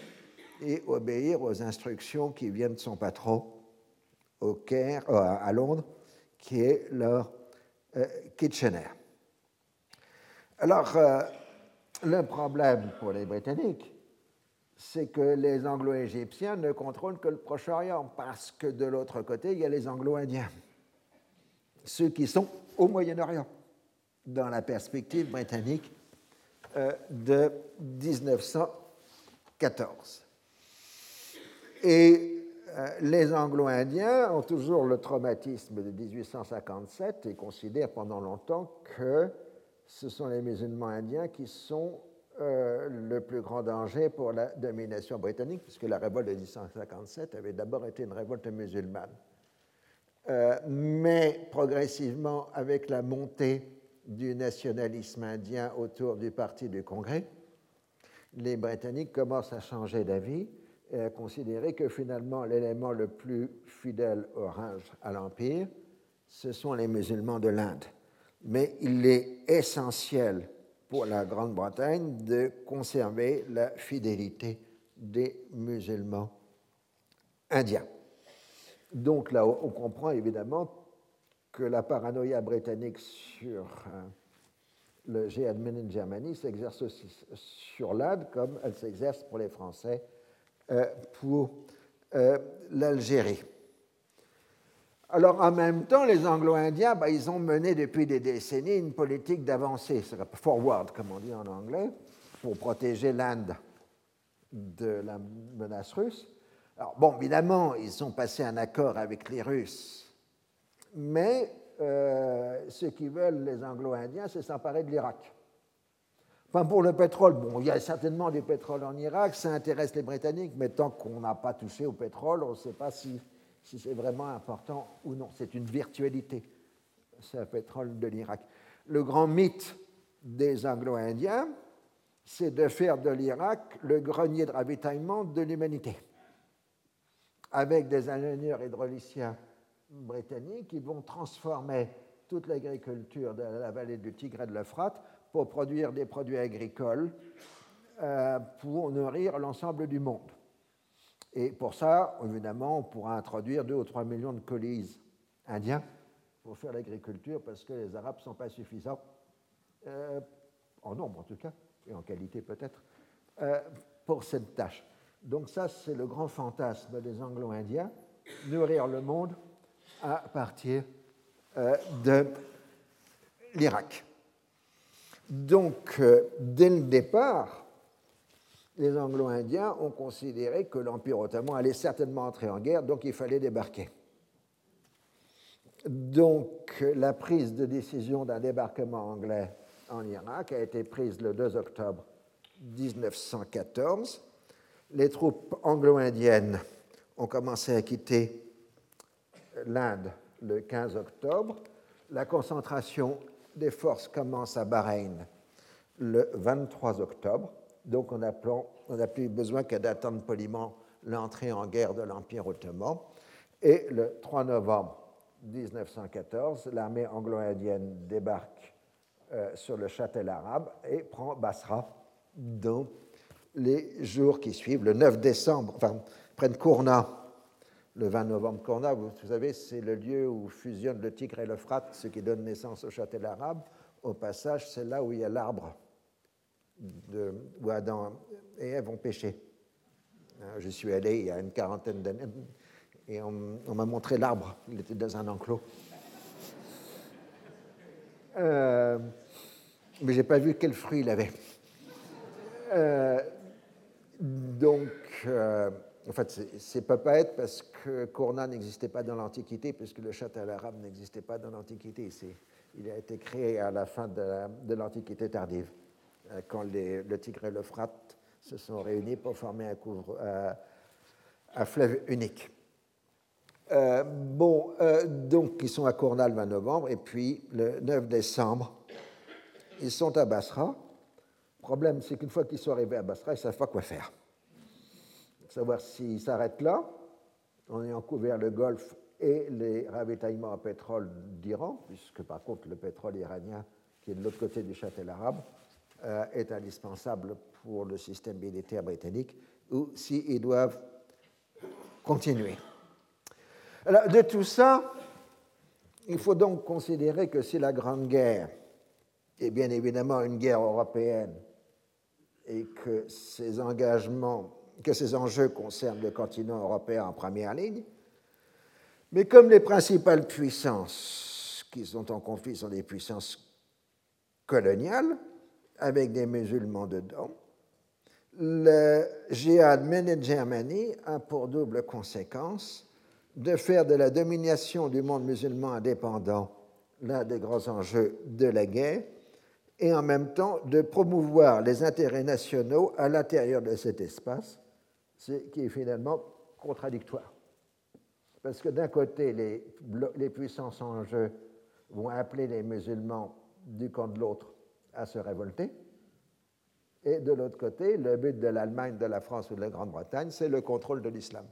et obéir aux instructions qui viennent de son patron au Caire, euh, à Londres, qui est leur euh, Kitchener. Alors, euh, le problème pour les Britanniques, c'est que les Anglo-Égyptiens ne contrôlent que le Proche-Orient, parce que de l'autre côté, il y a les Anglo-Indiens, ceux qui sont au Moyen-Orient, dans la perspective britannique euh, de 1914. Et euh, les Anglo-Indiens ont toujours le traumatisme de 1857 et considèrent pendant longtemps que ce sont les musulmans indiens qui sont euh, le plus grand danger pour la domination britannique, puisque la révolte de 1857 avait d'abord été une révolte musulmane. mais progressivement, avec la montée du nationalisme indien autour du parti du Congrès, les Britanniques commencent à changer d'avis et à considérer que finalement l'élément le plus fidèle orange à l'Empire, ce sont les musulmans de l'Inde. Mais il est essentiel pour la Grande-Bretagne de conserver la fidélité des musulmans indiens. Donc là, on comprend évidemment que la paranoïa britannique sur euh, le G-Admin Germany s'exerce aussi sur l'Inde comme elle s'exerce pour les Français euh, pour euh, l'Algérie. Alors en même temps, les Anglo-Indiens, bah, ils ont mené depuis des décennies une politique d'avancée, forward comme on dit en anglais, pour protéger l'Inde de la menace russe. Alors bon, évidemment, ils ont passé un accord avec les Russes mais euh, ce qu'ils veulent, les Anglo-Indiens, c'est s'emparer de l'Irak. Enfin, pour le pétrole, bon, il y a certainement du pétrole en Irak, ça intéresse les Britanniques, mais tant qu'on n'a pas touché au pétrole, on ne sait pas si, si c'est vraiment important ou non. C'est une virtualité, ce pétrole de l'Irak. Le grand mythe des Anglo-Indiens, c'est de faire de l'Irak le grenier de ravitaillement de l'humanité, avec des ingénieurs hydrauliciens britanniques qui vont transformer toute l'agriculture de la vallée du Tigre et de l'Euphrate pour produire des produits agricoles euh, pour nourrir l'ensemble du monde. Et pour ça, évidemment, on pourra introduire 2 ou 3 millions de colis indiens pour faire l'agriculture parce que les Arabes ne sont pas suffisants, euh, en nombre en tout cas, et en qualité peut-être, euh, pour cette tâche. Donc ça, c'est le grand fantasme des Anglo-Indiens, nourrir le monde à partir euh, de l'Irak. Donc, dès le départ, les Anglo-Indiens ont considéré que l'Empire ottoman allait certainement entrer en guerre, donc il fallait débarquer. Donc, la prise de décision d'un débarquement anglais en Irak a été prise le 2 octobre 1914. Les troupes anglo-indiennes ont commencé à quitter l'Inde le 15 octobre. La concentration des forces commence à Bahreïn le 23 octobre. Donc on n'a plus besoin que d'attendre poliment l'entrée en guerre de l'Empire ottoman. Et le 3 novembre 1914, l'armée anglo-indienne débarque euh, sur le châtel arabe et prend Basra dans les jours qui suivent. Le 9 décembre, enfin, prennent Kourna le 20 novembre qu'on a, vous, savez, c'est le lieu où fusionnent le Tigre et l'Euphrate, ce qui donne naissance au châtel arabe. Au passage, c'est là où il y a l'arbre où Adam et Ève ont pêché. Euh, je suis allé il y a une quarantaine d'années et on, m'a montré l'arbre. Il était dans un enclos. Euh, mais je n'ai pas vu quel fruit il avait. Euh, donc, euh, en fait, c'est pas pas être parce que Kourna n'existait pas dans l'Antiquité, puisque le châtel arabe n'existait pas dans l'Antiquité. Il a été créé à la fin de l'Antiquité tardive, euh, quand le Tigre et l'Euphrate se sont réunis pour former un, euh, fleuve unique. Euh, bon, donc ils sont à Kourna le 20 novembre, et puis le 9 décembre, ils sont à Basra. Le problème, c'est qu'une fois qu'ils sont arrivés à Basra, ils ne savent pas quoi faire savoir s'ils s'arrêtent là, en ayant couvert le Golfe et les ravitaillements en pétrole d'Iran, puisque par contre le pétrole iranien, qui est de l'autre côté du châtel arabe, euh, est indispensable pour le système militaire britannique ou s'ils doivent continuer. Alors, de tout ça, il faut donc considérer que si la Grande Guerre est bien évidemment une guerre européenne et que ces engagements, que ces enjeux concernent le continent européen en première ligne, mais comme les principales puissances qui sont en conflit sont des puissances coloniales, avec des musulmans dedans, le djihad mené de Germanie a pour double conséquence de faire de la domination du monde musulman indépendant l'un des grands enjeux de la guerre et en même temps de promouvoir les intérêts nationaux à l'intérieur de cet espace, ce qui est finalement contradictoire. Parce que d'un côté, les, puissances en jeu vont appeler les musulmans du camp de l'autre à se révolter, et de l'autre côté, le but de l'Allemagne, de la France ou de la Grande-Bretagne, c'est le contrôle de l'islam,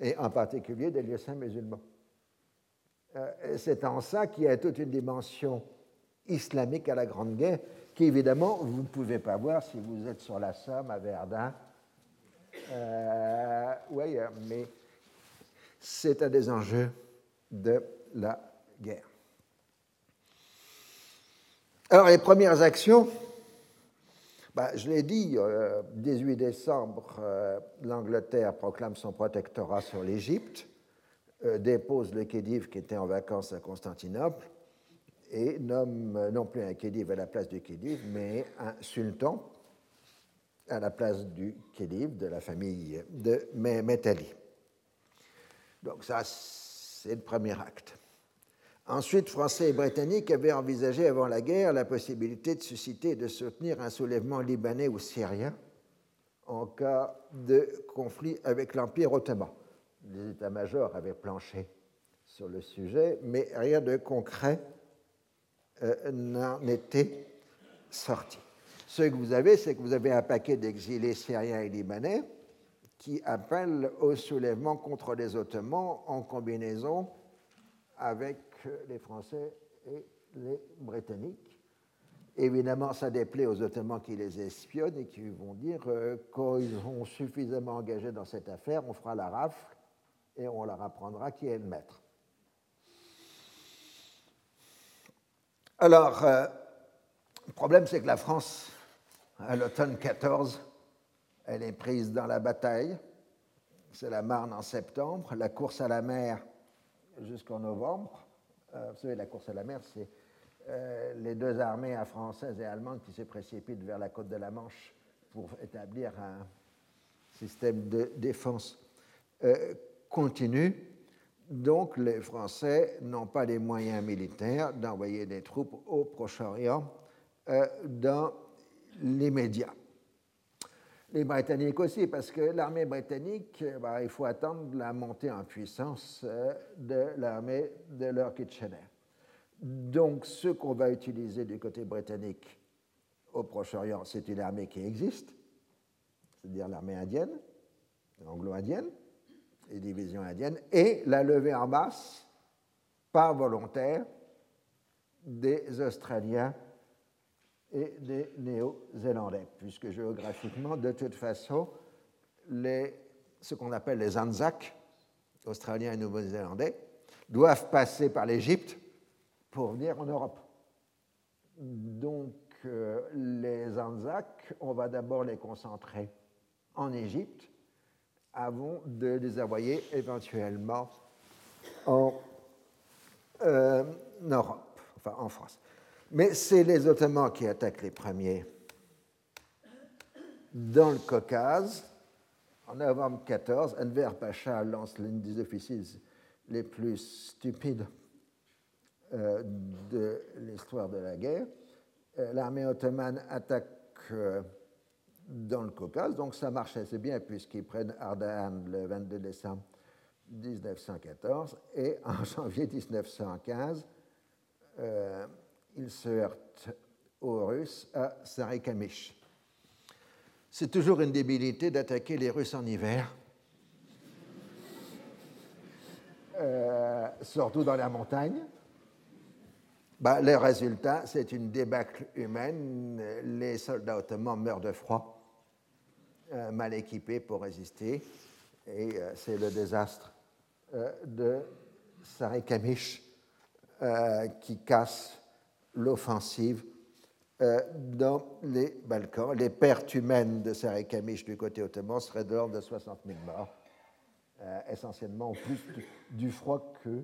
et en particulier des lieux saints musulmans. Euh, c'est en ça qu'il y a toute une dimension islamique à la Grande Guerre, qui évidemment vous ne pouvez pas voir si vous êtes sur la Somme, à Verdun, euh, ou ailleurs, mais c'est un des enjeux de la guerre. Alors les premières actions, bah, je l'ai dit, 18 euh, décembre, euh, l'Angleterre proclame son protectorat sur l'Égypte, dépose le Khedive qui était en vacances à Constantinople, et nomme euh, non plus un Khedive à la place du Khedive, mais un sultan à la place du Khedive de la famille de Métali. Donc ça, c'est le premier acte. Ensuite, Français et Britanniques avaient envisagé avant la guerre la possibilité de susciter et de soutenir un soulèvement libanais ou syrien en cas de conflit avec l'Empire ottoman. Les états-majors avaient planché sur le sujet, mais rien de concret euh, n'en était sorti. Ce que vous avez, c'est que vous avez un paquet d'exilés syriens et libanais qui appellent au soulèvement contre les Ottomans en combinaison avec les Français et les Britanniques. Évidemment, ça déplaît aux Ottomans qui les espionnent et qui vont dire euh, quand ils ont suffisamment engagé dans cette affaire, on fera la rafle et on leur apprendra qui est le maître. Alors, euh, le problème, c'est que la France, à l'automne 14, elle est prise dans la bataille. C'est la Marne en septembre, la course à la mer jusqu'en novembre. Euh, vous savez, la course à la mer, c'est euh, les deux armées françaises et allemandes qui se précipitent vers la côte de la Manche pour établir un système de défense continu. Donc les Français n'ont pas les moyens militaires d'envoyer des troupes au Proche-Orient euh, dans l'immédiat. Les Britanniques aussi, parce que l'armée britannique, euh, bah, il faut attendre la montée en puissance euh, de l'armée de Lord Kitchener. Donc ce qu'on va utiliser du côté britannique au Proche-Orient, c'est une armée qui existe, c'est-à-dire l'armée indienne, anglo-indienne, et divisions indiennes, et la levée en masse, pas volontaire, des Australiens et des Néo-Zélandais, puisque géographiquement, de toute façon, ce qu'on appelle les Anzacs, Australiens et Néo-Zélandais, doivent passer par l'Égypte pour venir en Europe. Donc, euh, les Anzacs, on va d'abord les concentrer en Égypte, avant de les envoyer éventuellement en euh, Europe, enfin en France. Mais c'est les Ottomans qui attaquent les premiers dans le Caucase. En novembre 14, Enver Pacha lance l'un des officiers les plus stupides euh, de l'histoire de la guerre. Euh, l'armée ottomane attaque dans le Caucase. Donc ça marche assez bien puisqu'ils prennent Ardahan le 22 décembre 1914 et en janvier 1915, euh, ils se heurtent aux Russes à Sarikamish. C'est toujours une débilité d'attaquer les Russes en hiver, euh, surtout dans la montagne. bah, Le résultat, c'est une débâcle humaine. Les soldats ottomans meurent de froid, euh, mal équipés pour résister, et euh, c'est le désastre de Sarikamish qui casse l'offensive dans les Balkans. Les pertes humaines de Sarikamish du côté ottoman seraient de l'ordre de 60 000 morts, essentiellement plus du froid que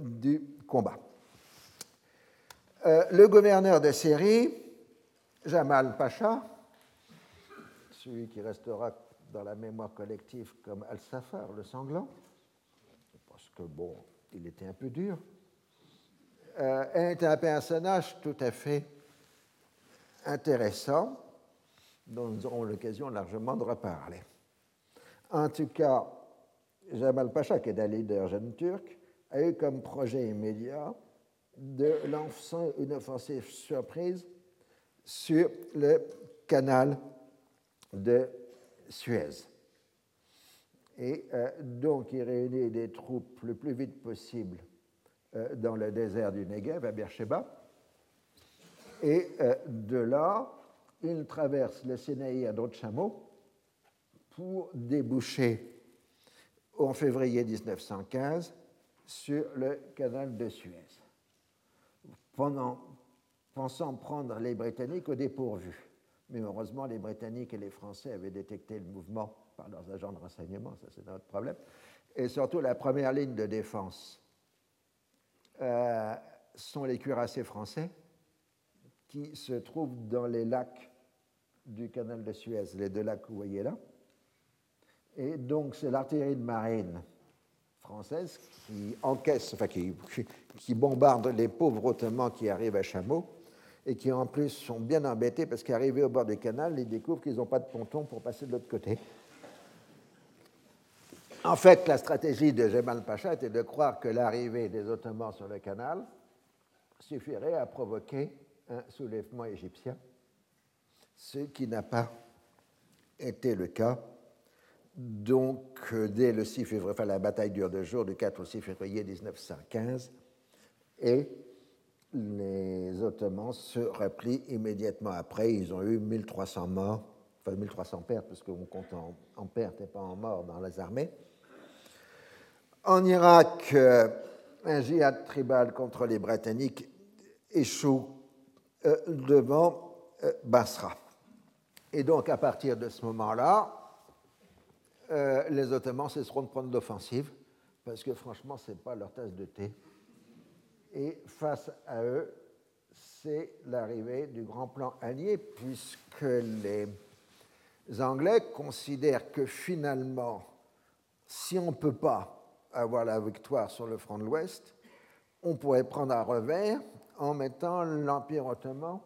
du combat. Euh, le gouverneur de Syrie, Jamal Pacha, celui qui restera dans la mémoire collective comme Al-Safar, le sanglant, parce que bon, il était un peu dur, euh, est un personnage tout à fait intéressant, dont nous aurons l'occasion largement de reparler. En tout cas, Jamal Pacha, qui est un leader jeune turc, a eu comme projet immédiat de lancer une offensive surprise sur le canal de Suez. Et euh, donc, il réunit des troupes le plus vite possible dans le désert du Negev, à Beersheba. Et euh, de là, il traverse le Sinaï à chameaux pour déboucher en février 1915 sur le canal de Suez pensant prendre les Britanniques au dépourvu. Mais heureusement, les Britanniques et les Français avaient détecté le mouvement par leurs agents de renseignement, ça c'est notre problème. Et surtout, la première ligne de défense euh, sont les cuirassés français qui se trouvent dans les lacs du canal de Suez, les deux lacs que vous voyez là. Et donc, c'est l'artillerie de marine française qui encaisse, enfin qui, qui bombarde les pauvres Ottomans qui arrivent à Chameau et qui en plus sont bien embêtés parce qu'arrivés au bord du canal, ils découvrent qu'ils n'ont pas de ponton pour passer de l'autre côté. En fait, la stratégie de Jemal Pacha était de croire que l'arrivée des Ottomans sur le canal suffirait à provoquer un soulèvement égyptien, ce qui n'a pas été le cas donc, dès le 6 février, enfin, la bataille dure deux jours, du 4 au 6 février 1915, et les Ottomans se replient immédiatement après. Ils ont eu 1300 morts, enfin 1300 pertes, parce qu'on compte en, pertes et pas en morts dans les armées. En Irak, euh, un djihad tribal contre les Britanniques échoue euh, devant Basra. Et donc, à partir de ce moment-là, euh, les Ottomans cesseront de prendre l'offensive, parce que franchement, ce n'est pas leur tasse de thé. Et face à eux, c'est l'arrivée du grand plan allié, puisque les Anglais considèrent que finalement, si on ne peut pas avoir la victoire sur le front de l'Ouest, on pourrait prendre un revers en mettant l'Empire ottoman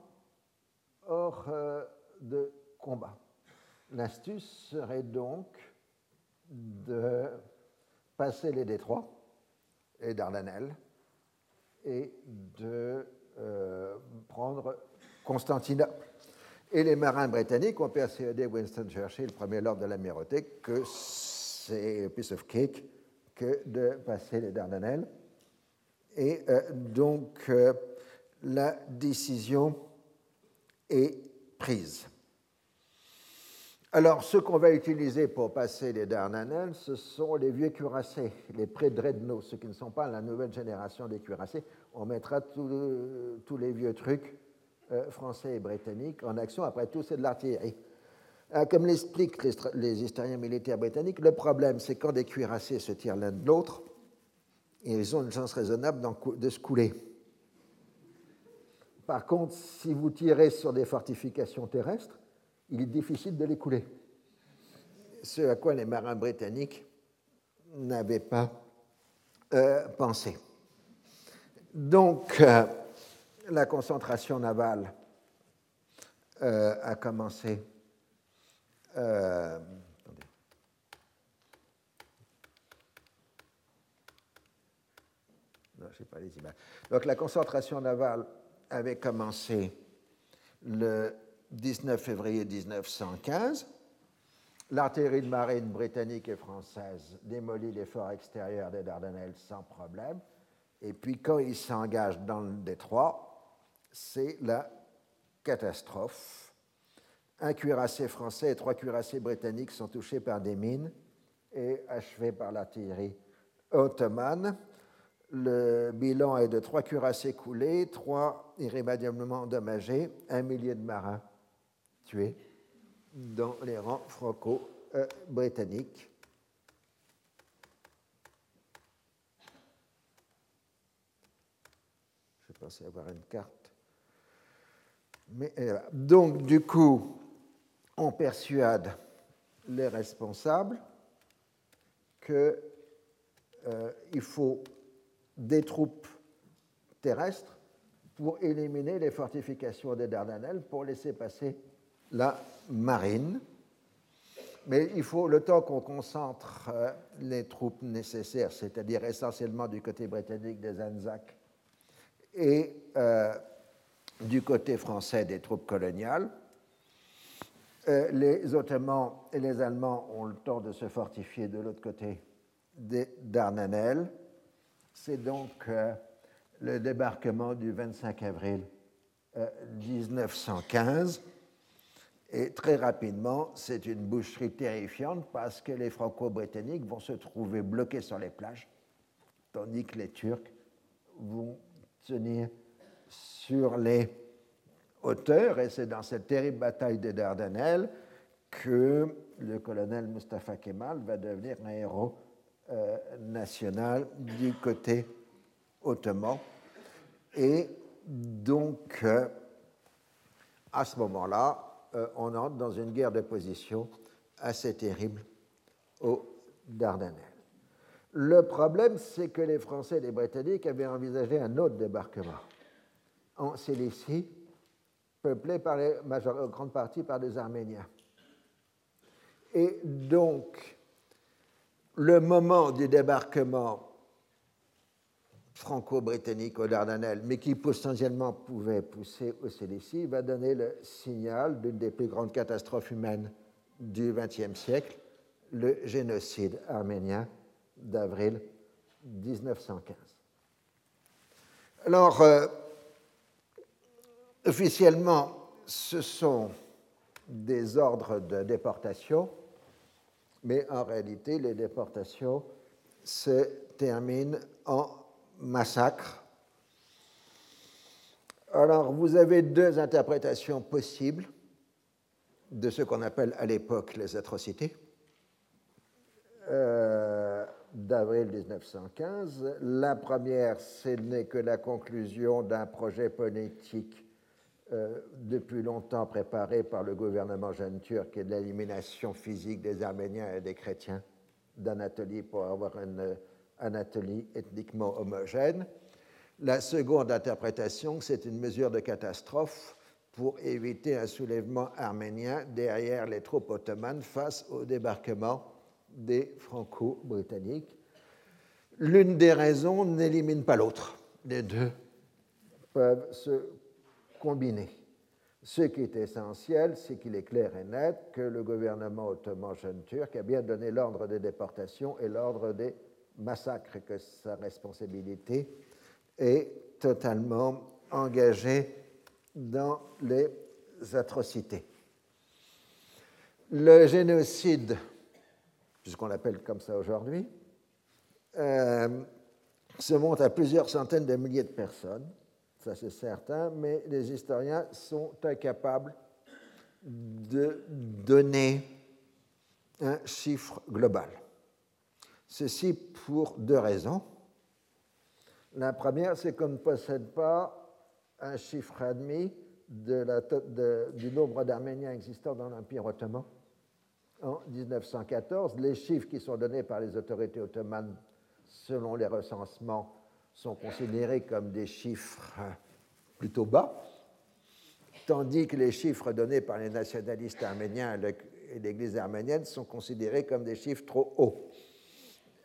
hors euh, de combat. L'astuce serait donc de passer les détroits et Dardanelles et de euh, prendre Constantinople. Et les marins britanniques ont persuadé Winston Churchill, le premier lord de l'amirauté, que c'est piece of cake que de passer les Dardanelles. Et euh, donc, euh, la décision est prise. Alors, ce qu'on va utiliser pour passer les Dardanelles, ce sont les vieux cuirassés, les pré-dreadnoughts, ceux qui ne sont pas la nouvelle génération des cuirassés. On mettra tous les vieux trucs euh, français et britanniques en action. Après tout, c'est de l'artillerie. Euh, comme l'expliquent les, historiens militaires britanniques, le problème, c'est quand des cuirassés se tirent l'un de l'autre, ils ont une chance raisonnable de se couler. Par contre, si vous tirez sur des fortifications terrestres, il est difficile de l'écouler. Ce à quoi les marins britanniques n'avaient pas euh, pensé. Donc, euh, la concentration navale a commencé. Non, je pas les images. Donc, la concentration navale avait commencé le 19 février 1915, l'artillerie de marine britannique et française démolit les forts extérieurs des Dardanelles sans problème. Et puis quand ils s'engagent dans le détroit, c'est la catastrophe. Un cuirassé français et trois cuirassés britanniques sont touchés par des mines et achevés par l'artillerie ottomane. Le bilan est de trois cuirassés coulés, trois irrémédiablement endommagés, un millier de marins tués dans les rangs franco-britanniques. Je pensais avoir une carte. Mais, donc, du coup, on persuade les responsables qu'il euh, faut des troupes terrestres pour éliminer les fortifications des Dardanelles pour laisser passer la marine. Mais il faut le temps qu'on concentre euh, les troupes nécessaires, c'est-à-dire essentiellement du côté britannique des Anzacs et euh, du côté français des troupes coloniales. Euh, les Ottomans et les Allemands ont le temps de se fortifier de l'autre côté des Dardanelles. C'est donc le débarquement du 25 avril 1915 et très rapidement, c'est une boucherie terrifiante parce que les Franco-Britanniques vont se trouver bloqués sur les plages, tandis que les Turcs vont tenir sur les hauteurs. Et c'est dans cette terrible bataille des Dardanelles que le colonel Mustafa Kemal va devenir un héros euh, national du côté ottoman. Et donc, euh, à ce moment-là, euh, on entre dans une guerre de position assez terrible aux Dardanelles. Le problème, c'est que les Français et les Britanniques avaient envisagé un autre débarquement en Cilicie, peuplé par les, en grande partie par des Arméniens. Et donc, le moment du débarquement franco-britannique aux Dardanelles, mais qui potentiellement pouvait pousser au Cilicie, va donner le signal d'une des plus grandes catastrophes humaines du XXe siècle, le génocide arménien d'avril 1915. Alors, euh, officiellement, ce sont des ordres de déportation, mais en réalité, les déportations se terminent en massacre. Alors, vous avez deux interprétations possibles de ce qu'on appelle à l'époque les atrocités. Euh, d'avril 1915. La première, ce n'est que la conclusion d'un projet politique euh, depuis longtemps préparé par le gouvernement jeune turc et de l'élimination physique des Arméniens et des chrétiens d'Anatolie pour avoir une Anatolie ethniquement homogène. La seconde interprétation, c'est une mesure de catastrophe pour éviter un soulèvement arménien derrière les troupes ottomanes face au débarquement des Franco-Britanniques. L'une des raisons n'élimine pas l'autre. Les deux peuvent se combiner. Ce qui est essentiel, c'est qu'il est clair et net que le gouvernement ottoman jeune turc a bien donné l'ordre des déportations et l'ordre des massacre que sa responsabilité est totalement engagée dans les atrocités. Le génocide, puisqu'on l'appelle comme ça aujourd'hui, euh, se monte à plusieurs centaines de milliers de personnes, ça c'est certain, mais les historiens sont incapables de donner un chiffre global. Ceci pour deux raisons. La première, c'est qu'on ne possède pas un chiffre admis du nombre d'Arméniens existants dans l'Empire ottoman. En 1914, les chiffres qui sont donnés par les autorités ottomanes selon les recensements sont considérés comme des chiffres plutôt bas, tandis que les chiffres donnés par les nationalistes arméniens et l'Église arménienne sont considérés comme des chiffres trop hauts.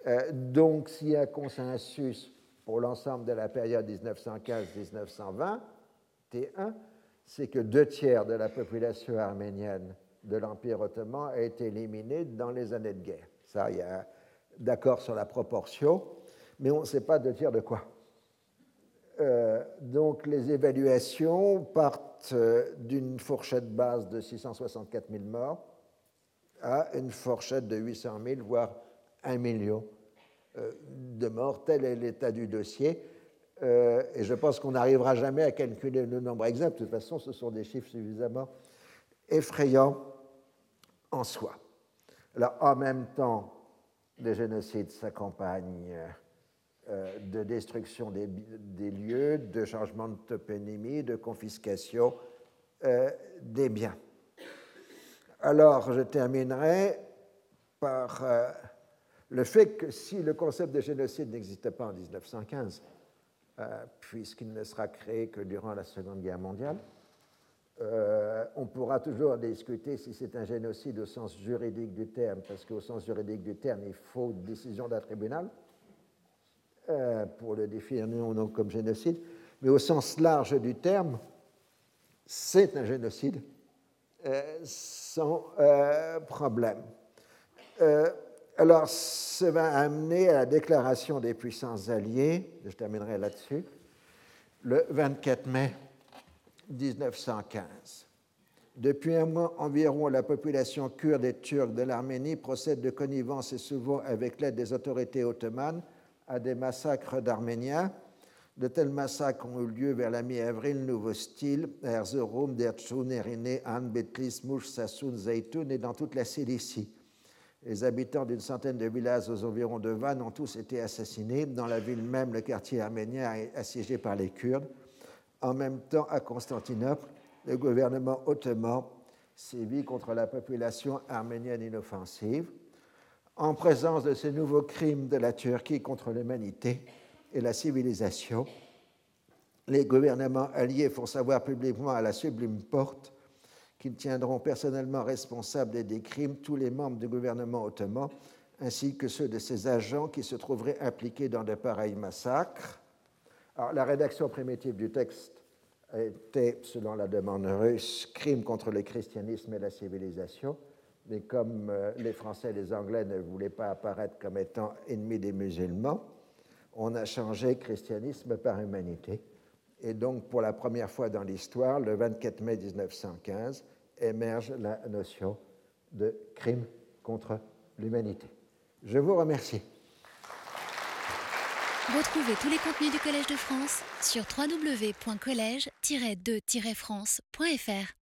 Euh, donc, s'il y a consensus pour l'ensemble de la période 1915-1920, T1, c'est que deux tiers de la population arménienne de l'Empire ottoman a été éliminée dans les années de guerre. Ça, il y a d'accord sur la proportion, mais on ne sait pas deux tiers de quoi. Euh, donc les évaluations partent euh, d'une fourchette base de 664 000 morts à une fourchette de 800 000, voire 1 million euh, de morts. Tel est l'état du dossier. et je pense qu'on n'arrivera jamais à calculer le nombre exact. De toute façon, ce sont des chiffres suffisamment effrayants en soi. Alors, en même temps, les génocides s'accompagnent euh, de destruction des, lieux, de changement de toponymie, de confiscation euh, des biens. Alors, je terminerai par euh, le fait que si le concept de génocide n'existait pas en 1915, puisqu'il ne sera créé que durant la Seconde Guerre mondiale, on pourra toujours discuter si c'est un génocide au sens juridique du terme, parce qu'au sens juridique du terme, il faut une décision d'un tribunal. Euh, pour le définir non, comme génocide, mais au sens large du terme, c'est un génocide euh, sans euh, problème. alors, ça va amener à la déclaration des puissances alliées, je terminerai là-dessus, le 24 mai 1915. Depuis un mois environ, la population kurde et turque de l'Arménie procède de connivence et souvent avec l'aide des autorités ottomanes à des massacres d'Arméniens. De tels massacres ont eu lieu vers la mi-avril, Nouveau Style, Erzurum, Dertchoun, Erine, An, Betlis, Mouch, Sassoun, et dans toute la Cilicie. Les habitants d'une centaine de villages aux environs de Van ont tous été assassinés. Dans la ville même, le quartier arménien est assiégé par les Kurdes. En même temps, à Constantinople, le gouvernement ottoman sévit contre la population arménienne inoffensive en présence de ces nouveaux crimes de la Turquie contre l'humanité et la civilisation, les gouvernements alliés font savoir publiquement à la sublime porte qu'ils tiendront personnellement responsables des crimes tous les membres du gouvernement ottoman, ainsi que ceux de ses agents qui se trouveraient impliqués dans de pareils massacres. Alors, la rédaction primitive du texte était, selon la demande russe, crime contre le christianisme et la civilisation mais comme euh, les Français et les Anglais ne voulaient pas apparaître comme étant ennemis des musulmans, on a changé christianisme par humanité. Et donc, pour la première fois dans l'histoire, le 24 mai 1915, émerge la notion de crime contre l'humanité. Je vous remercie. Retrouvez tous les contenus du Collège de France sur www.colège-2-france.fr.